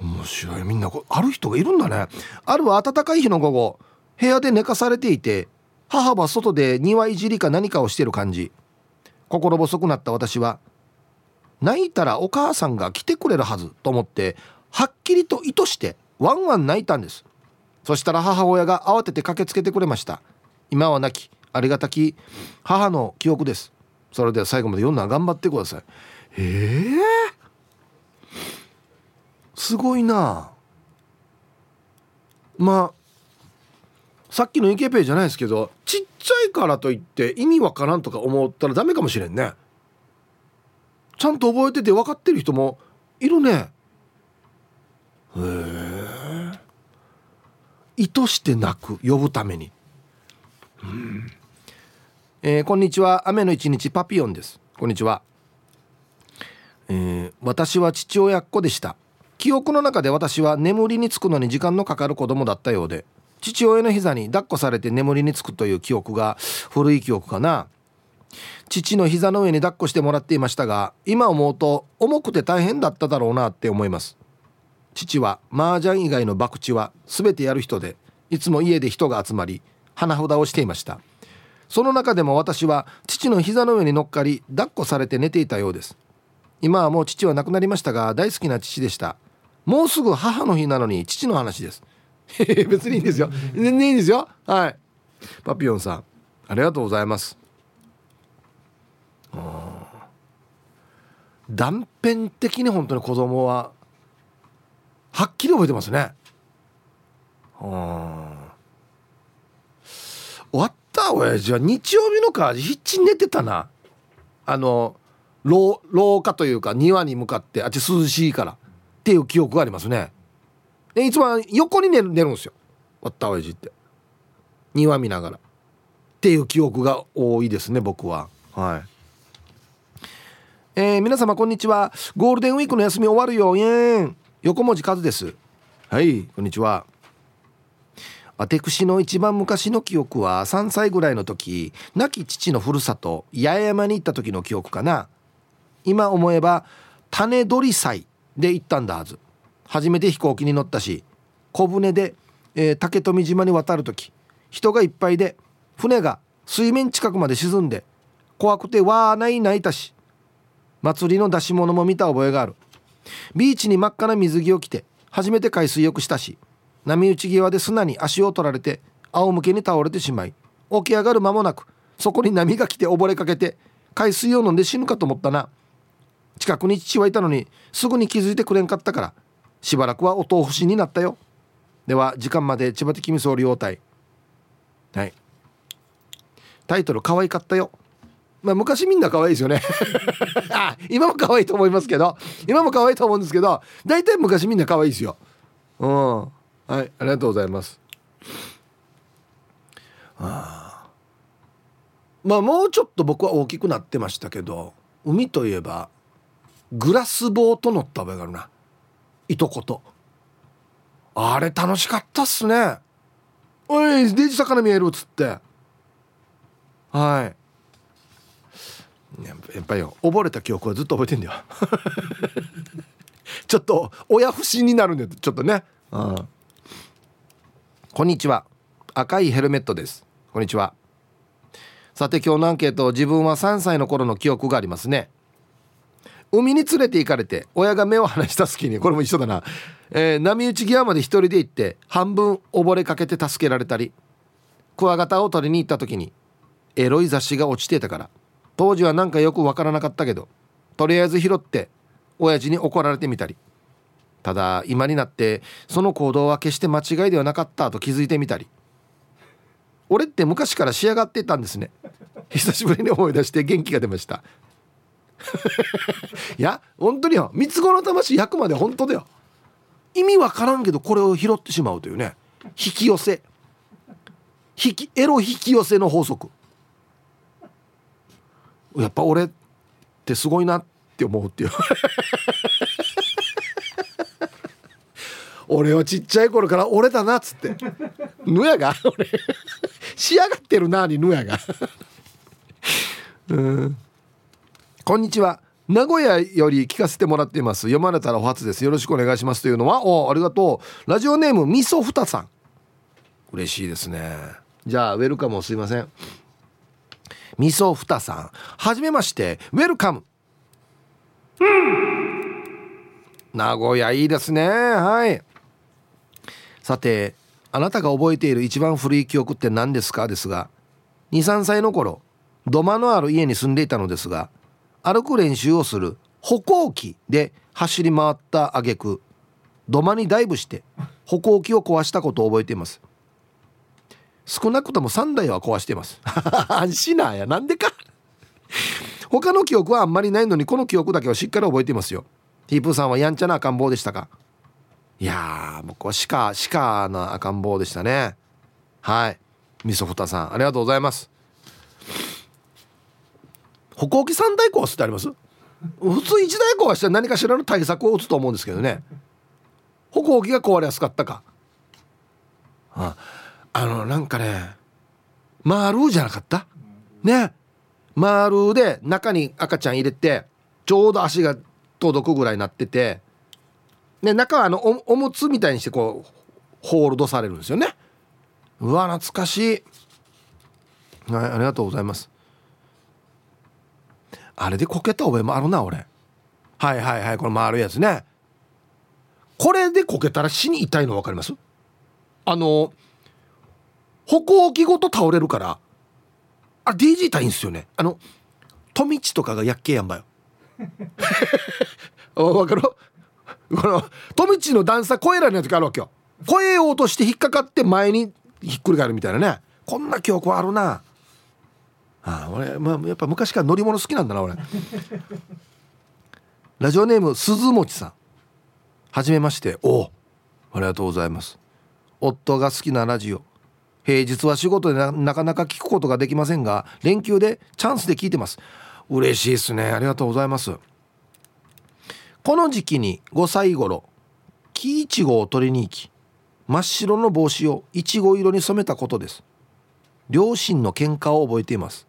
面白い。みんなある人がいるんだね。ある暖かい日の午後部屋で寝かされていて母は外で庭いじりか何かをしてる感じ。心細くなった私は泣いたらお母さんが来てくれるはずと思ってはっきりと意図してワンワン泣いたんです。そしたら母親が慌てて駆けつけてくれました。今は泣きありがたき母の記憶です。それでは最後まで読んだ頑張ってください。ええー、すごいな。まあさっきのイケペイじゃないですけどちっちゃいからといって意味わからんとか思ったらダメかもしれんね。ちゃんと覚えてて分かってる人もいるね。へえ意図して泣く。呼ぶために。うん。えー、こんにちは。雨の一日パピヨンです。こんにちは、えー、私は父親っ子でした。記憶の中で私は眠りにつくのに時間のかかる子供だったようで父親の膝に抱っこされて眠りにつくという記憶が古い記憶かな。父の膝の上に抱っこしてもらっていましたが今思うと重くて大変だっただろうなって思います。父は麻雀以外の博打は全てやる人でいつも家で人が集まり花札をしていました。その中でも私は父の膝の上に乗っかり抱っこされて寝ていたようです。今はもう父は亡くなりましたが大好きな父でした。もうすぐ母の日なのに父の話です。別にいいんですよ。全然いいんですよ。はい。パピヨンさんありがとうございます。断片的に本当に子供ははっきり覚えてますね。終わった親父は日曜日のか必死に寝てたな。あの廊下というか庭に向かってあっち涼しいからっていう記憶がありますね。でいつも横に寝る寝るんですよ。わった親父って。庭見ながら。っていう記憶が多いですね僕は。はい。えー、皆様こんにちは。ゴールデンウィークの休み終わるよイエーン横文字数です。はいこんにちは。私の一番昔の記憶は3歳ぐらいの時亡き父のふるさと八重山に行った時の記憶かな。今思えば種取り祭で行ったんだはず。初めて飛行機に乗ったし小舟で、えー、竹富島に渡る時人がいっぱいで船が水面近くまで沈んで怖くてわーない泣いたし祭りの出し物も見た覚えがある。ビーチに真っ赤な水着を着て初めて海水浴したし波打ち際で砂に足を取られて仰向けに倒れてしまい起き上がる間もなくそこに波が来て溺れかけて海水を飲んで死ぬかと思ったな。近くに父はいたのにすぐに気づいてくれんかったからしばらくはお豆腐しになったよ。では時間まで千葉的味噌両体はい。タイトル可愛かったよ。まあ、昔みんな可愛いですよね。あ今も可愛いと思いますけど今も可愛いと思うんですけど大体昔みんな可愛いですよ。うん。はいありがとうございます。あまあもうちょっと僕は大きくなってましたけど海といえばグラスボート乗った覚えがあるな。いとこと。あれ楽しかったっすね。おいデジ魚見えるっつって。はい。やっぱり溺れた記憶はずっと覚えてんだよ。ちょっと親不信になるんだよちょっとね。うん。こんにちは。赤いヘルメットです。こんにちは。さて今日のアンケート自分は3歳の頃の記憶がありますね。海に連れて行かれて親が目を離した隙にこれも一緒だな、えー、波打ち際まで一人で行って半分溺れかけて助けられたりクワガタを取りに行った時にエロい雑誌が落ちてたから。当時はなんかよくわからなかったけどとりあえず拾って親父に怒られてみたり。ただ今になってその行動は決して間違いではなかったと気づいてみたり。俺って昔から仕上がってたんですね。久しぶりに思い出して元気が出ました。いや本当によ。三つ子の魂100まで本当だよ。意味わからんけどこれを拾ってしまうというね。引き寄せ。引きエロ引き寄せの法則。やっぱ俺ってすごいなって思うっていう。俺はちっちゃい頃から俺だなっつって。ぬやが？俺。仕上がってるなにぬやが。うん。こんにちは。名古屋より聞かせてもらっています。読まれたらお初です。よろしくお願いします。というのはおありがとう。ラジオネームみそふたさん。嬉しいですね。じゃあウェルカムすいません。みそふたさん。はじめまして。ウェルカム。名古屋いいですね。はいさてあなたが覚えている一番古い記憶って何ですか？ですが23歳の頃土間のある家に住んでいたのですが歩く練習をする歩行器で走り回った挙句土間にダイブして歩行器を壊したことを覚えています。少なくとも3台は壊しています。安心なや。なんでか。他の記憶はあんまりないのにこの記憶だけはしっかり覚えていますよ。ティープーさんはやんちゃな赤ん坊でしたか？いやー僕は鹿鹿の赤ん坊でしたね。はい。みそふたさんありがとうございます。歩行器3台壊すってあります？普通1台壊して何かしらの対策を打つと思うんですけどね。歩行器が壊れやすかったか。ああのなんかね丸じゃなかった？ね。丸で中に赤ちゃん入れてちょうど足が届くぐらいになっててで中はあのおおむつみたいにしてこうホールドされるんですよね。うわ懐かしい。はいありがとうございます。あれでこけた覚えもあるな俺。はいはいはいこれ丸いやつね。これでこけたら死に痛いの分かります？あの歩行器ごと倒れるからあ DG 痛いんですよね。あの富地とかがやっけやんばよ わかる？この富地の段差越えられない時あるわけよ。越えようとして引っかかって前にひっくり返るみたいなね。こんな記憶あるな。あ俺、まあ、やっぱ昔から乗り物好きなんだな俺。ラジオネーム鈴餅さん。はじめまして。おありがとうございます。夫が好きなラジオ。平日は仕事でなかなか聞くことができませんが連休でチャンスで聞いてます。嬉しいですね。ありがとうございます。この時期に5歳頃木いちごを取りに行き真っ白の帽子をいちご色に染めたことです。両親の喧嘩を覚えています。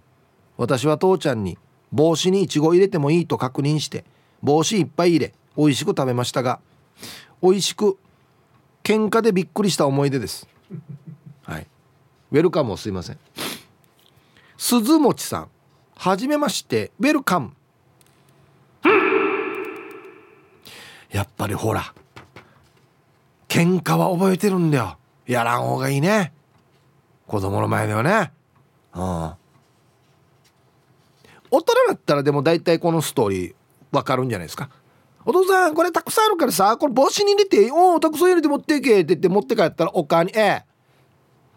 私は父ちゃんに帽子にいちご入れてもいいと確認して帽子いっぱい入れ美味しく食べましたが美味しく喧嘩でびっくりした思い出です。はい。ウェルカムをすいません。鈴餅さんはじめましてウェルカム。やっぱりほら喧嘩は覚えてるんだよ。やらん方がいいね。子供の前ではね。うん。大人だったらでも大体このストーリーわかるんじゃないですか。お父さんこれたくさんあるからさこれ帽子に入れておおたくさん入れて持っていけって言って持って帰ったらお母に「ええ。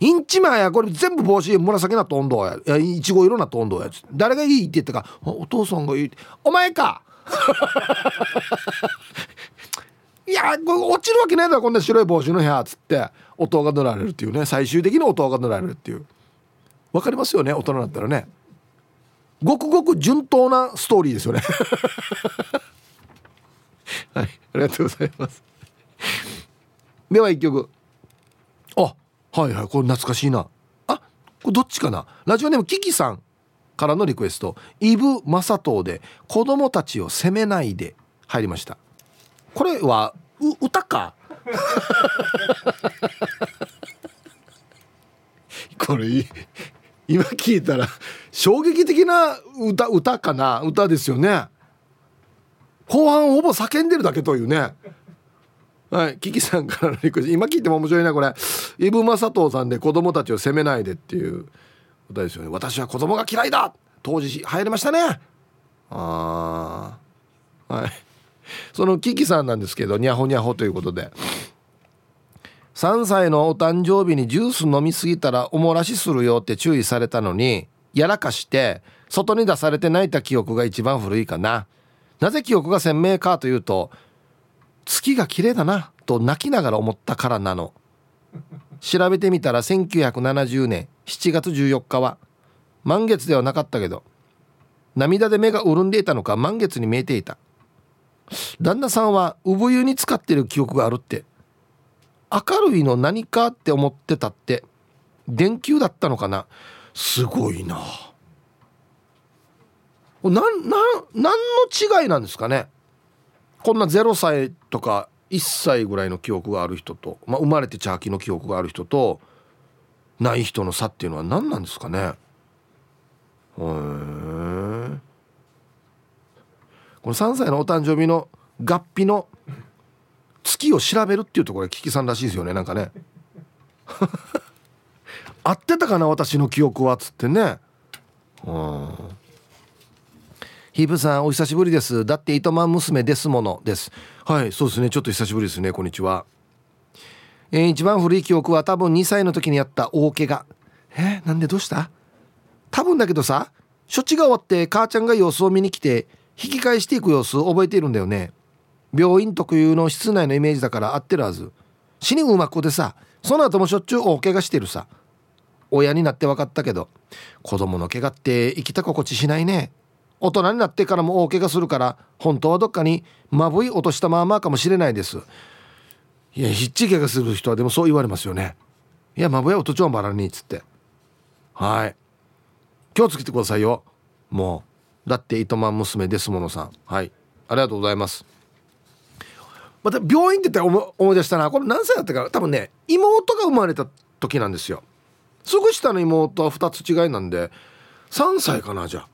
インチマやこれ全部帽子紫なとんどや。いやいちご色なとんどや。誰がいいって言ったか。お父さんがいいお前か。いやこれ落ちるわけないだろこんな白い帽子の部屋っつって音が塗られるっていうね最終的に音が塗られるっていう。わかりますよね大人だったらね。ごくごく順当なストーリーですよね。はいありがとうございます。では一曲。あはいはいこれ懐かしいな。あこれどっちかな。ラジオネームキキさんからのリクエスト。イブ・マサトウで「子供たちを責めないで」入りました。これはう歌か？これ今聞いたら衝撃的な歌歌かな？歌ですよね。後半ほぼ叫んでるだけというね。はいキキさんからのリクエスト。今聞いても面白いなこれ。イブ・マサトさんで「子供たちを責めないで」っていう。歌ですよね。私は子供が嫌いだ！当時流行りましたね！ああはい。そのキキさんなんですけどニャホニャホということで。3歳のお誕生日にジュース飲みすぎたらおもらしするよって注意されたのにやらかして外に出されて泣いた記憶が一番古いかな。なぜ記憶が鮮明かというと月が綺麗だなと泣きながら思ったからなの。調べてみたら1970年7月14日は満月ではなかったけど涙で目が潤んでいたのか満月に見えていた。旦那さんは産湯に使ってる記憶があるって。明るいの何かって思ってたって。電球だったのかな。すごいな。何の違いなんですかね。こんな0歳とか1歳ぐらいの記憶がある人と、まあ、生まれて茶きの記憶がある人と。ない人の差っていうのは何なんですかね。へえこの3歳のお誕生日の合皮の月を調べるっていうところがキキさんらしいですよねなんかね。合ってたかな私の記憶はっつってね。うん。ヒープさんお久しぶりです。だって糸満娘ですものです。はいそうですね。ちょっと久しぶりですねこんにちは。えー、一番古い記憶は多分2歳の時にやった大怪我。えー、なんでどうした？多分だけどさ処置が終わって母ちゃんが様子を見に来て引き返していく様子覚えているんだよね。病院特有の室内のイメージだから合ってるはず。死にうまくでさその後もしょっちゅう大怪我してるさ。親になって分かったけど子供の怪我って生きた心地しないね。大人になってからも大怪我するから本当はどっかにまぶい落としたままかもしれないです。いやひっち怪我する人はでもそう言われますよね。いやまぶい音ちょんばらにっつって。はい。気をつけてくださいよ。もう。だって糸満娘ですものさん。はい。ありがとうございます。また病院って言って思い出したな。これ何歳だったか。多分ね妹が生まれた時なんですよ。すぐ下の妹は2つ違いなんで3歳かなじゃあ。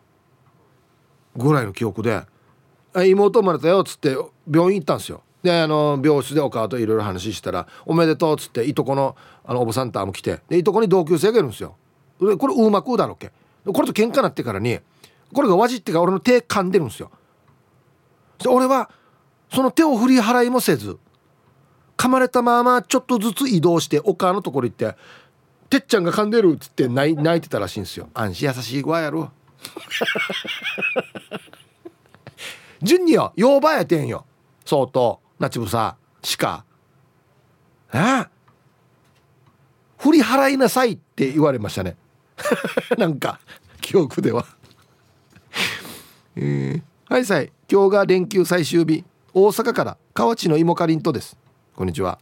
ぐらいの記憶で「妹生まれたよ」っつって病院行ったんですよ。であの病室でお母といろいろ話したら「おめでとう」っつっていとこのあのおばさんとも来てでいとこに同級生がいるんですよ。これうまくだろっけ。これと喧嘩なってからにこれがわじってが俺の手噛んでるんですよ。で俺はその手を振り払いもせず噛まれたままちょっとずつ移動してお母のところ行って「てっちゃんが噛んでる」っつって泣いてたらしいんですよ。安心優しい子やろ。順によ洋場やてんよ。相当なちぶさしかえ？振り払いなさいって言われましたね。なんか記憶では。えー、はいさい。今日が連休最終日。大阪から河内の芋かりんとです。こんにちは。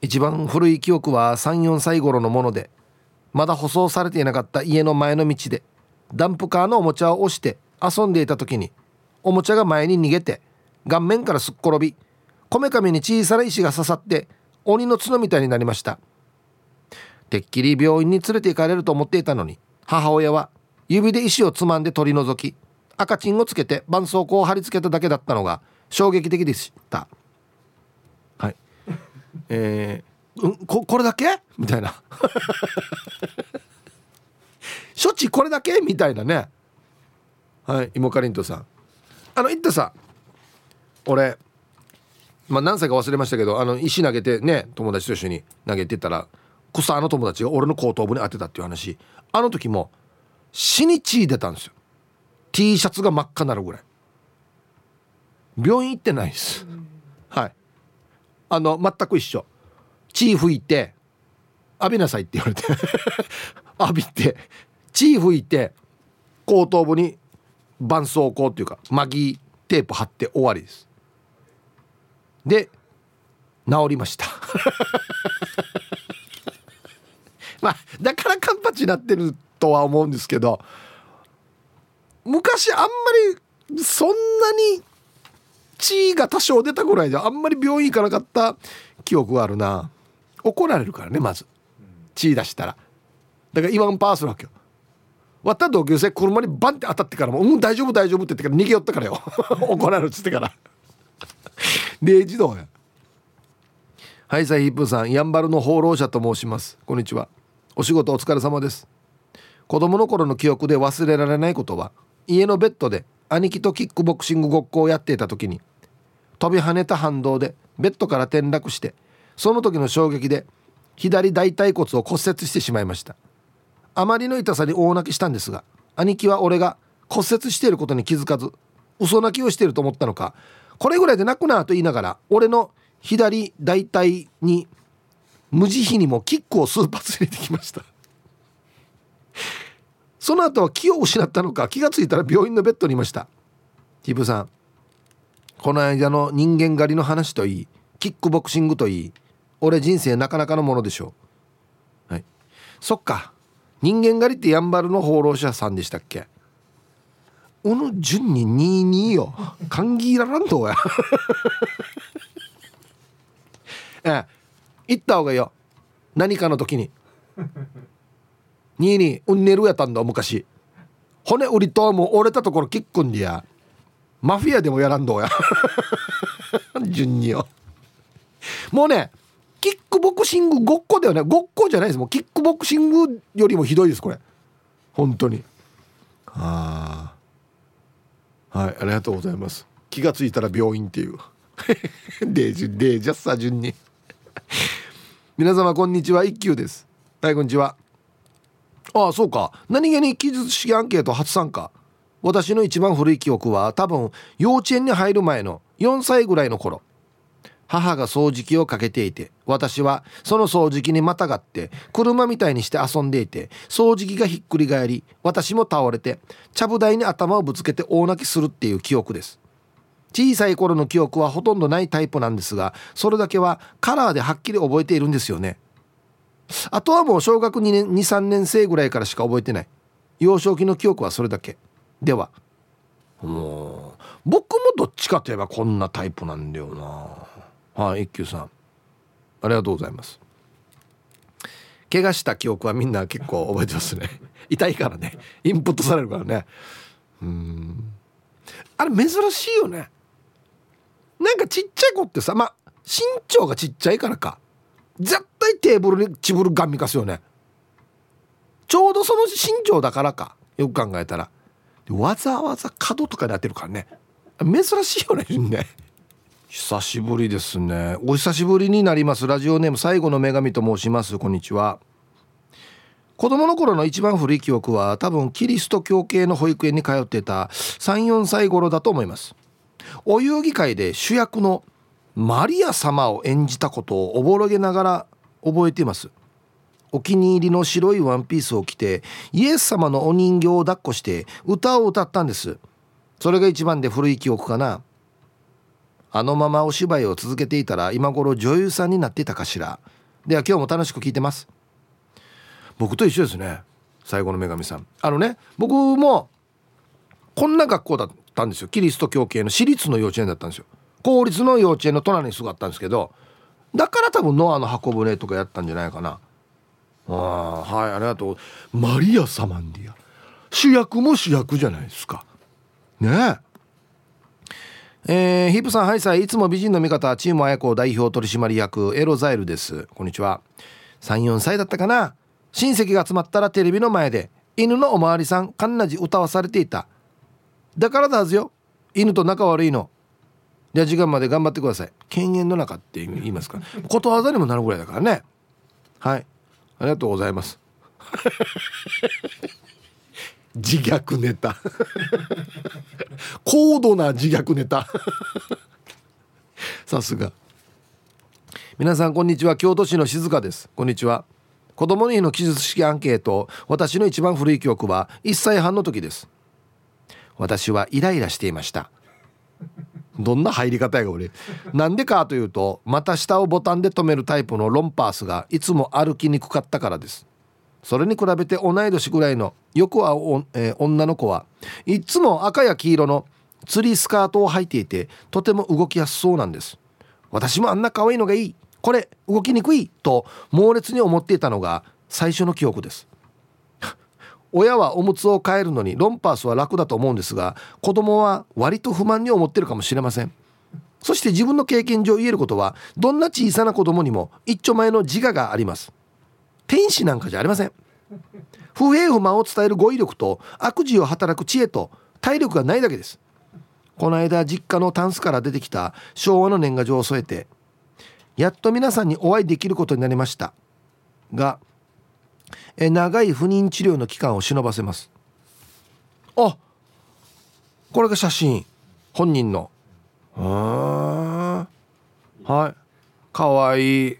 一番古い記憶は34歳頃のものでまだ舗装されていなかった家の前の道でダンプカーのおもちゃを押して遊んでいた時におもちゃが前に逃げて顔面からすっ転びこめかみに小さな石が刺さって鬼の角みたいになりました。てっきり病院に連れて行かれると思っていたのに母親は指で石をつまんで取り除き赤チンをつけて絆創膏を貼り付けただけだったのが衝撃的でした。はい。えー、うんここれだけ？みたいな。処置これだけ？みたいなね。はい芋かりんとさん。あの言ってさ俺まあ何歳か忘れましたけどあの石投げてね友達と一緒に投げてたら草の友達が俺の後頭部に当てたっていう話。あの時も死に血出たんですよ。T シャツが真っ赤になるぐらい。病院行ってないです、はい。あの全く一緒。血吹いて浴びなさいって言われて。浴びて血吹いて後頭部に絆創膏っていうかマギーテープ貼って終わりです。で治りました。まあだからカンパチになってるとは思うんですけど昔あんまりそんなに血が多少出たぐらいであんまり病院行かなかった記憶があるな。怒られるからねまず。血出したら。だから言わんパーするわけよ。割った同級生車にバンって当たってからも「うん大丈夫大丈夫」って言ってから逃げ寄ったからよ。怒られるっつってから。0時動や。はいさヒップさん。やんばるの放浪者と申します。こんにちは。お仕事お疲れ様です。子供の頃の記憶で忘れられないことは家のベッドで兄貴とキックボクシングごっこをやっていた時に飛び跳ねた反動でベッドから転落してその時の衝撃で左大腿骨を骨折してしまいました。あまりの痛さに大泣きしたんですが兄貴は俺が骨折していることに気づかず嘘泣きをしていると思ったのかこれぐらいで泣くなと言いながら俺の左大腿に無慈悲にもキックを数発入れてきました。その後は気を失ったのか気がついたら病院のベッドにいました。ヒブさんこの間の人間狩りの話といいキックボクシングといい俺人生なかなかのものでしょう。はい。そっか。人間狩りってやんばるの放浪者さんでしたっけ。うぬ順に22よ。歓喜いららんとや。ええ。行った方がいいよ。何かの時に。22うんねるやったんだ昔。骨売りとも折れたところキックんでや。マフィアでもやらんどうや。順によ。もうねキックボクシングごっこだよね。ごっこじゃないです。もうキックボクシングよりもひどいですこれ。本当に。ああはいありがとうございます。気が付いたら病院っていう。デージデージャッサ順に。皆様こんにちは。一休です。はいこんにちは。ああそうか。何気に記述式アンケート初参加。私の一番古い記憶は多分幼稚園に入る前の4歳ぐらいの頃。母が掃除機をかけていて私はその掃除機にまたがって車みたいにして遊んでいて掃除機がひっくり返り私も倒れてちゃぶ台に頭をぶつけて大泣きするっていう記憶です。小さい頃の記憶はほとんどないタイプなんですがそれだけはカラーではっきり覚えているんですよね。あとはもう小学2年23年生ぐらいからしか覚えてない。幼少期の記憶はそれだけ。では。もう僕もどっちかといえばこんなタイプなんだよな。はい一休さん。ありがとうございます。怪我した記憶はみんな結構覚えてますね。痛いからね。インプットされるからね。うん。あれ珍しいよね。なんかちっちゃい子ってさまあ身長がちっちゃいからか。絶対テーブルにチブルガン見かすよね。ちょうどその身長だからかよく考えたら。わざわざ角とかで当てるからね。珍しいよねね久しぶりですね。お久しぶりになります。ラジオネーム最後の女神と申します。こんにちは。子供の頃の一番古い記憶は多分キリスト教系の保育園に通ってた34歳頃だと思います。お遊戯会で主役のマリア様を演じたことをおぼろげながら覚えています。お気に入りの白いワンピースを着てイエス様のお人形を抱っこして歌を歌ったんです。それが一番で古い記憶かな。あのままお芝居を続けていたら今頃女優さんになっていたかしら。では今日も楽しく聞いてます。僕と一緒ですね。最後の女神さん。あのね僕もこんな学校だったんですよ。キリスト教系の私立の幼稚園だったんですよ。公立の幼稚園の隣にすぐあったんですけどだから多分ノアの箱舟とかやったんじゃないかなあはいありがとうマリア様んでや主役も主役じゃないですかねええー、ヒップさん、はいさい、いつも美人の味方、チーム綾子代表取締役、エロザイルです。こんにちは。3、4歳だったかな。親戚が集まったらテレビの前で、犬のおまわりさん、かんなじ歌わされていた。だからだはずよ。犬と仲悪いの。じゃあ時間まで頑張ってください。犬猿の中って言いますか。ことわざにもなるぐらいだからね。はい。ありがとうございます。自虐ネタ高度な自虐ネタ さすが皆さんこんにちは京都市の静香ですこんにちは子供の日の記述式アンケート私の一番古い記憶は1歳半の時です私はイライラしていましたどんな入り方やが俺。なんでかというとまた下をボタンで留めるタイプのロンパースがいつも歩きにくかったからです。それに比べて同い年ぐらいのよくはえー、女の子はいつも赤や黄色の釣りスカートを履いていてとても動きやすそうなんです。私もあんな可愛いのがいい。これ動きにくい。と猛烈に思っていたのが最初の記憶です。親はおむつを替えるのにロンパースは楽だと思うんですが子供は割と不満に思ってるかもしれません。そして自分の経験上言えることはどんな小さな子供にも一丁前の自我があります。天使なんかじゃありません。不平不満を伝える語彙力と悪事を働く知恵と体力がないだけです。この間実家のタンスから出てきた昭和の年賀状を添えてやっと皆さんにお会いできることになりました。がえ長い不妊治療の期間を忍ばせます。あこれが写真。本人の。はい。かわいい。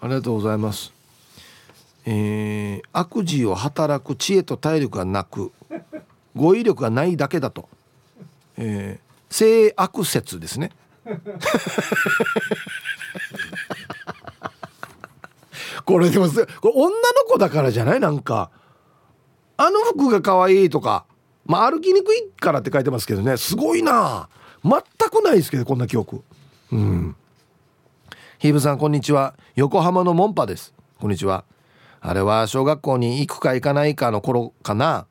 ありがとうございます。えー、悪事を働く知恵と体力がなく語彙力がないだけだと、えー、性悪説ですね。これでもこれ女の子だからじゃない？なんか。あの服が可愛いとか。まあ歩きにくいからって書いてますけどね。すごいな。全くないですけどこんな記憶。うん。ヒーブさんこんにちは。横浜のモンパです。こんにちは。あれは小学校に行くか行かないかの頃かな。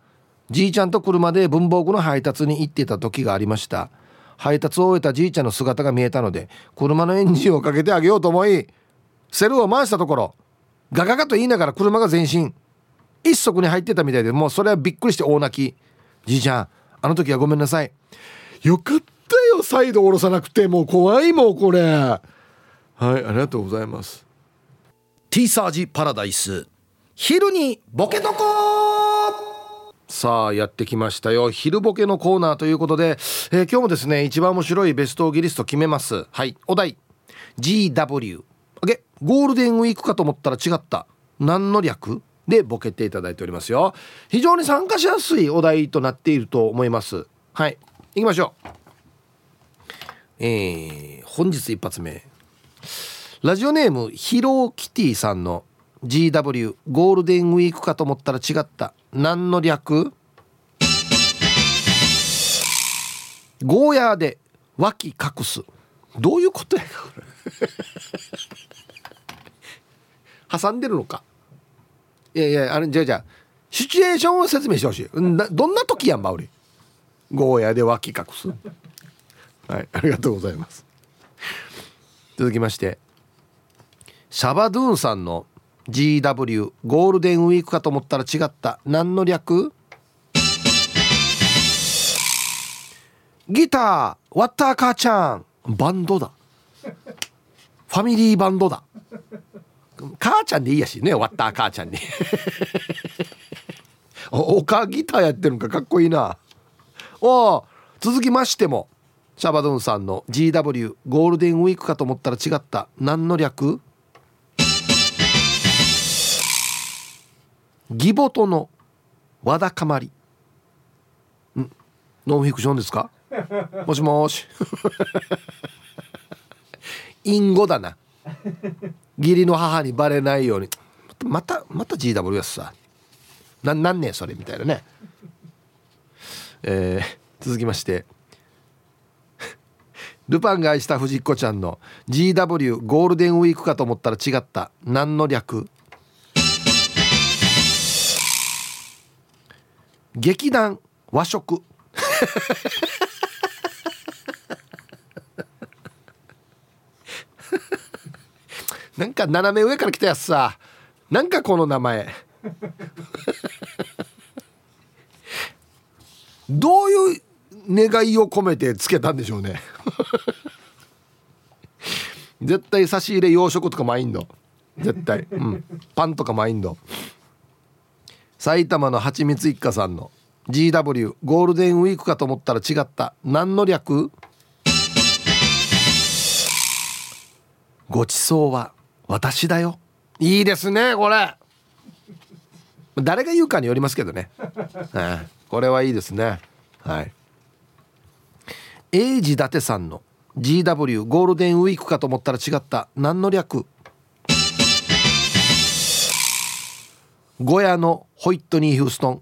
じいちゃんと車で文房具の配達に行ってた時がありました。配達を終えたじいちゃんの姿が見えたので車のエンジンをかけてあげようと思いセルを回したところガガガと言いながら車が前進。一足に入ってたみたいでもうそれはびっくりして大泣き。じいちゃんあの時はごめんなさい。よかったよサイド下ろさなくて。もう怖いもんこれ。はいありがとうございます。ティーサージパラダイス。昼にボケとこさあやってきましたよ。昼ボケのコーナーということで、えー、今日もですね一番面白いベストオギリスト決めます。はいお題。GW げゴールデンウィークかと思ったら違った。何の略？でボケていただいておりますよ。非常に参加しやすいお題となっていると思います。はい。行きましょう。えー、本日一発目。ラジオネームヒローキティさんの GW ゴールデンウィークかと思ったら違った。何の略？ゴーヤーで脇隠す。どういうことやこれ？挟んでるのか？いやいやあれじゃあじゃあシチュエーションを説明してほしい。どんな時やんば俺ゴーヤで脇隠すはいありがとうございます。続きましてシャバドゥーンさんの GW ゴールデンウィークかと思ったら違った。何の略？ギターワッター母ちゃん。バンドだ。ファミリーバンドだ。母ちゃんでいいやしね終わった母ちゃんに。おおかギターやってるんかかっこいいな。お続きましてもシャバドゥンさんの GW ゴールデンウィークかと思ったら違った。何の略？義母とのわだかまり。ん？ノンフィクションですか？もしもし。隠語だな。義理の母にバレないように。またまた GWS さ。ななんねそれみたいなね。えー、続きまして。ルパンが愛した藤子ちゃんの GW ゴールデンウィークかと思ったら違った。何の略？劇団和食。なんか斜め上から来たやつさ。なんかこの名前。どういう願いを込めてつけたんでしょうね。絶対差し入れ洋食とかマインド絶対、うん、パンとかマインド埼玉のはちみつ一家さんの。GW ゴールデンウィークかと思ったら違った。何の略？ごちそうは私だよ。いいですねこれ。誰が言うかによりますけどね、はこれはいいですね。はい。英治伊達さんの GW ゴールデンウィークかと思ったら違った。何の略？ゴヤのホイットニー・ヒューストン。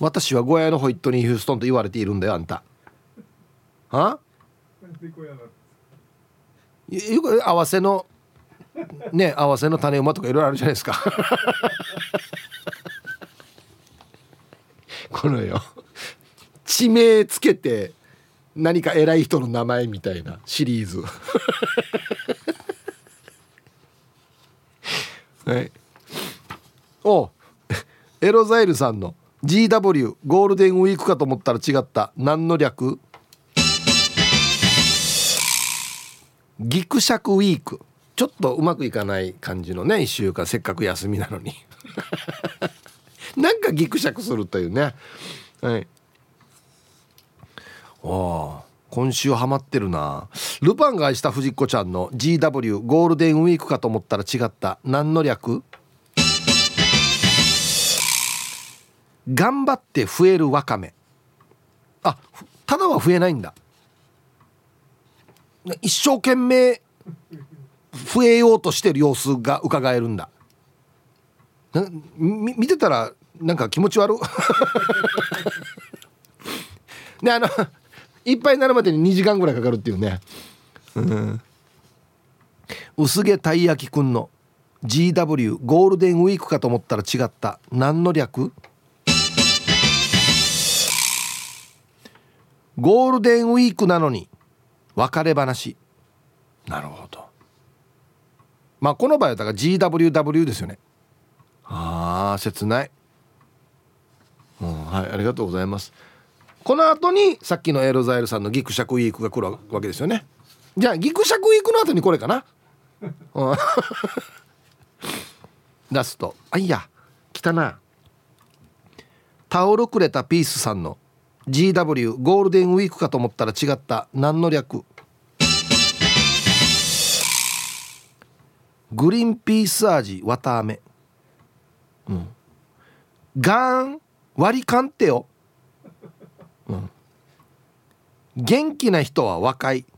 私はゴヤのホイットニー・ヒューストンと言われているんだよあんた。は合わせのね合わせの種馬とかいろいろあるじゃないですか。このよ地名つけて何か偉い人の名前みたいなシリーズ。はい。おエロザイルさんの GW ゴールデンウィークかと思ったら違った何の略？ギクシャクウィークちょっとうまくいかない感じのね1週間せっかく休みなのに。なんかギクシャクするというね。はい。ああ今週ハマってるな。ルパンが愛した藤子ちゃんの GW ゴールデンウィークかと思ったら違った。何の略？頑張って増えるわかめ。あただは増えないんだ。一生懸命増えようとしてる様子が伺えるんだ。見てたらなんか気持ち悪 であのいっぱいになるまでに2時間ぐらいかかるっていうね。うん。薄毛たい焼きくんの GW ゴールデンウィークかと思ったら違った。何の略？ゴールデンウィークなのに別れ話。なるほど。まあこの場合はだから GWW ですよね。ああ切ない、うん、はいありがとうございます。この後にさっきのエロザイルさんのギクシャクウィークが来るわけですよね。じゃあギクシャクウィークの後にこれかな、うん、ラスト。あいや。来たな。タオルくれたピースさんの GW ゴールデンウィークかと思ったら違った。何の略？グリーンピース味わたあめ。うん。ガーン割り勘ってよ、うん、元気な人は若い。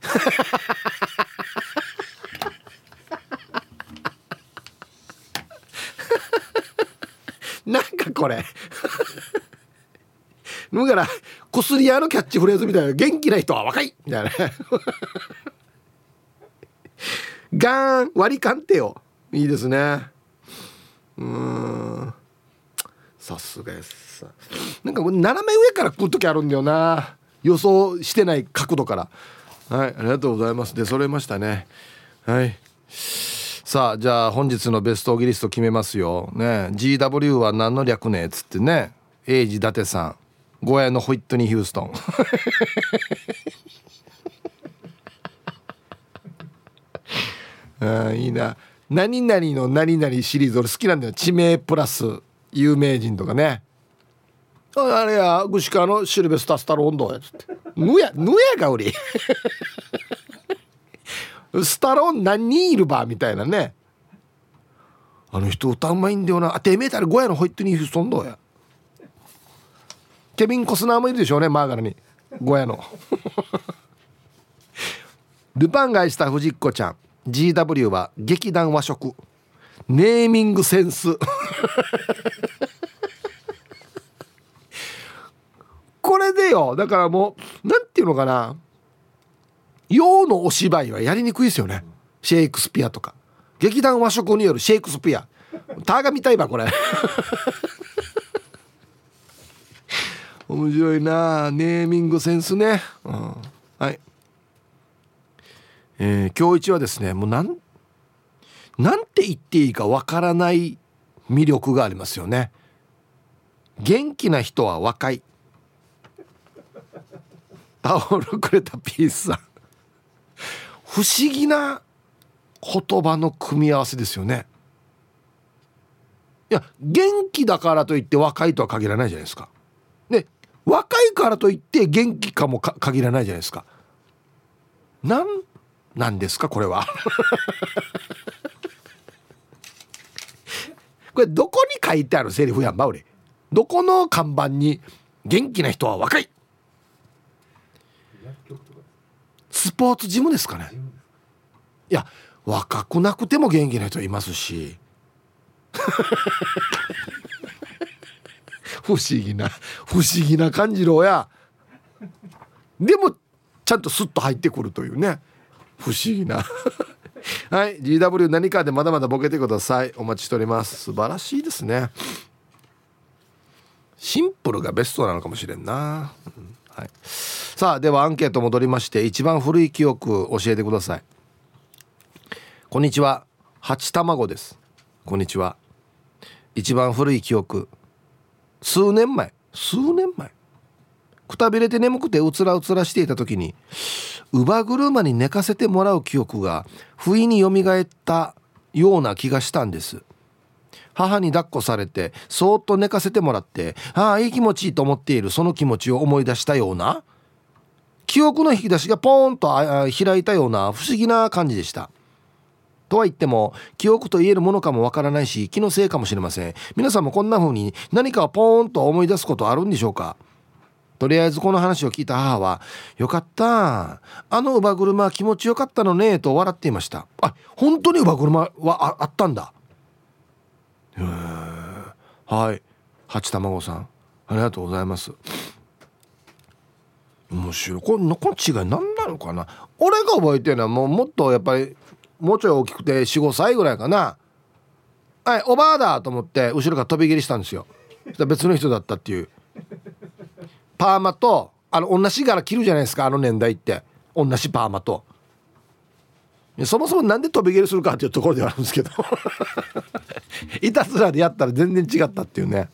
なんかこれ。だからこすり屋のキャッチフレーズみたいな。元気な人は若い。みたいな。ガーン割り勘ってよ。いいですね。うん。さすがやさ。なんか斜め上から食う時あるんだよな。予想してない角度から。はいありがとうございます。で揃えましたね。はい。さあじゃあ本日のベストオギリスト決めますよ。ね GW は何の略ねっつってね。英治伊達さん。ゴヤのホイットニー・ヒューストン。あいいな。何々の何々シリーズ俺好きなんだよ。地名プラス有名人とかね。ああれやグシカのシルベスタ・スタローンドや？つって。ぬやぬやがおり。スタローン何人いるばみたいなね。あの人歌うまいんだよな。あてめえたらゴヤのホイットニー・ヒューストンドや？ケビン・コスナーもいるでしょうねマーガラに。ゴヤの。ルパンがした藤子ちゃん。GW は劇団和食。ネーミングセンス。これでよ。だからもう何ていうのかな。洋のお芝居はやりにくいですよね。シェイクスピアとか。劇団和食によるシェイクスピア。ターが見たいばこれ。面白いな。ネーミングセンスね、うん、はい。えー、今日一はですねもうなんなんて言っていいかわからない魅力がありますよね。元気な人は若い。タオルくれたピースさん。不思議な言葉の組み合わせですよね。いや元気だからといって若いとは限らないじゃないですか。で若いからといって元気かも限らないじゃないですか。なんなんですかこれは。これどこに書いてあるセリフやんば俺。どこの看板に元気な人は若い。スポーツジムですかね。いや若くなくても元気な人いますし。不思議な不思議な感じろや。でもちゃんとスッと入ってくるというね。不思議な。はい GW 何かでまだまだボケてください。お待ちしております。素晴らしいですね。シンプルがベストなのかもしれんな、うんはい、さあではアンケート戻りまして一番古い記憶教えてください。こんにちは。八卵です。こんにちは。一番古い記憶。数年前。数年前。くたびれて眠くてうつらうつらしていた時に乳母車に寝かせてもらう記憶が不意によみがえったような気がしたんです。母に抱っこされてそーっと寝かせてもらってああいい気持ちいいと思っているその気持ちを思い出したような記憶の引き出しがポーンと開いたような不思議な感じでした。とは言っても記憶と言えるものかもわからないし気のせいかもしれません。皆さんもこんな風に何かをポーンと思い出すことあるんでしょうか？とりあえずこの話を聞いた母は「よかった。あの乳母車気持ちよかったのね」と笑っていました。あ本当に乳母車はあったんだ。へえはい。八卵さん。ありがとうございます。面白い。このこの違い何なのかな？俺が覚えてるのはもうもっとやっぱりもうちょい大きくて45歳ぐらいかな。はいおばあだと思って後ろから飛び蹴りしたんですよ。別の人だったっていう。パーマとあの同じ柄着るじゃないですかあの年代って。同じパーマと。そもそもなんで飛び蹴りするかっていうところではあるんですけど。いたずらでやったら全然違ったっていうね。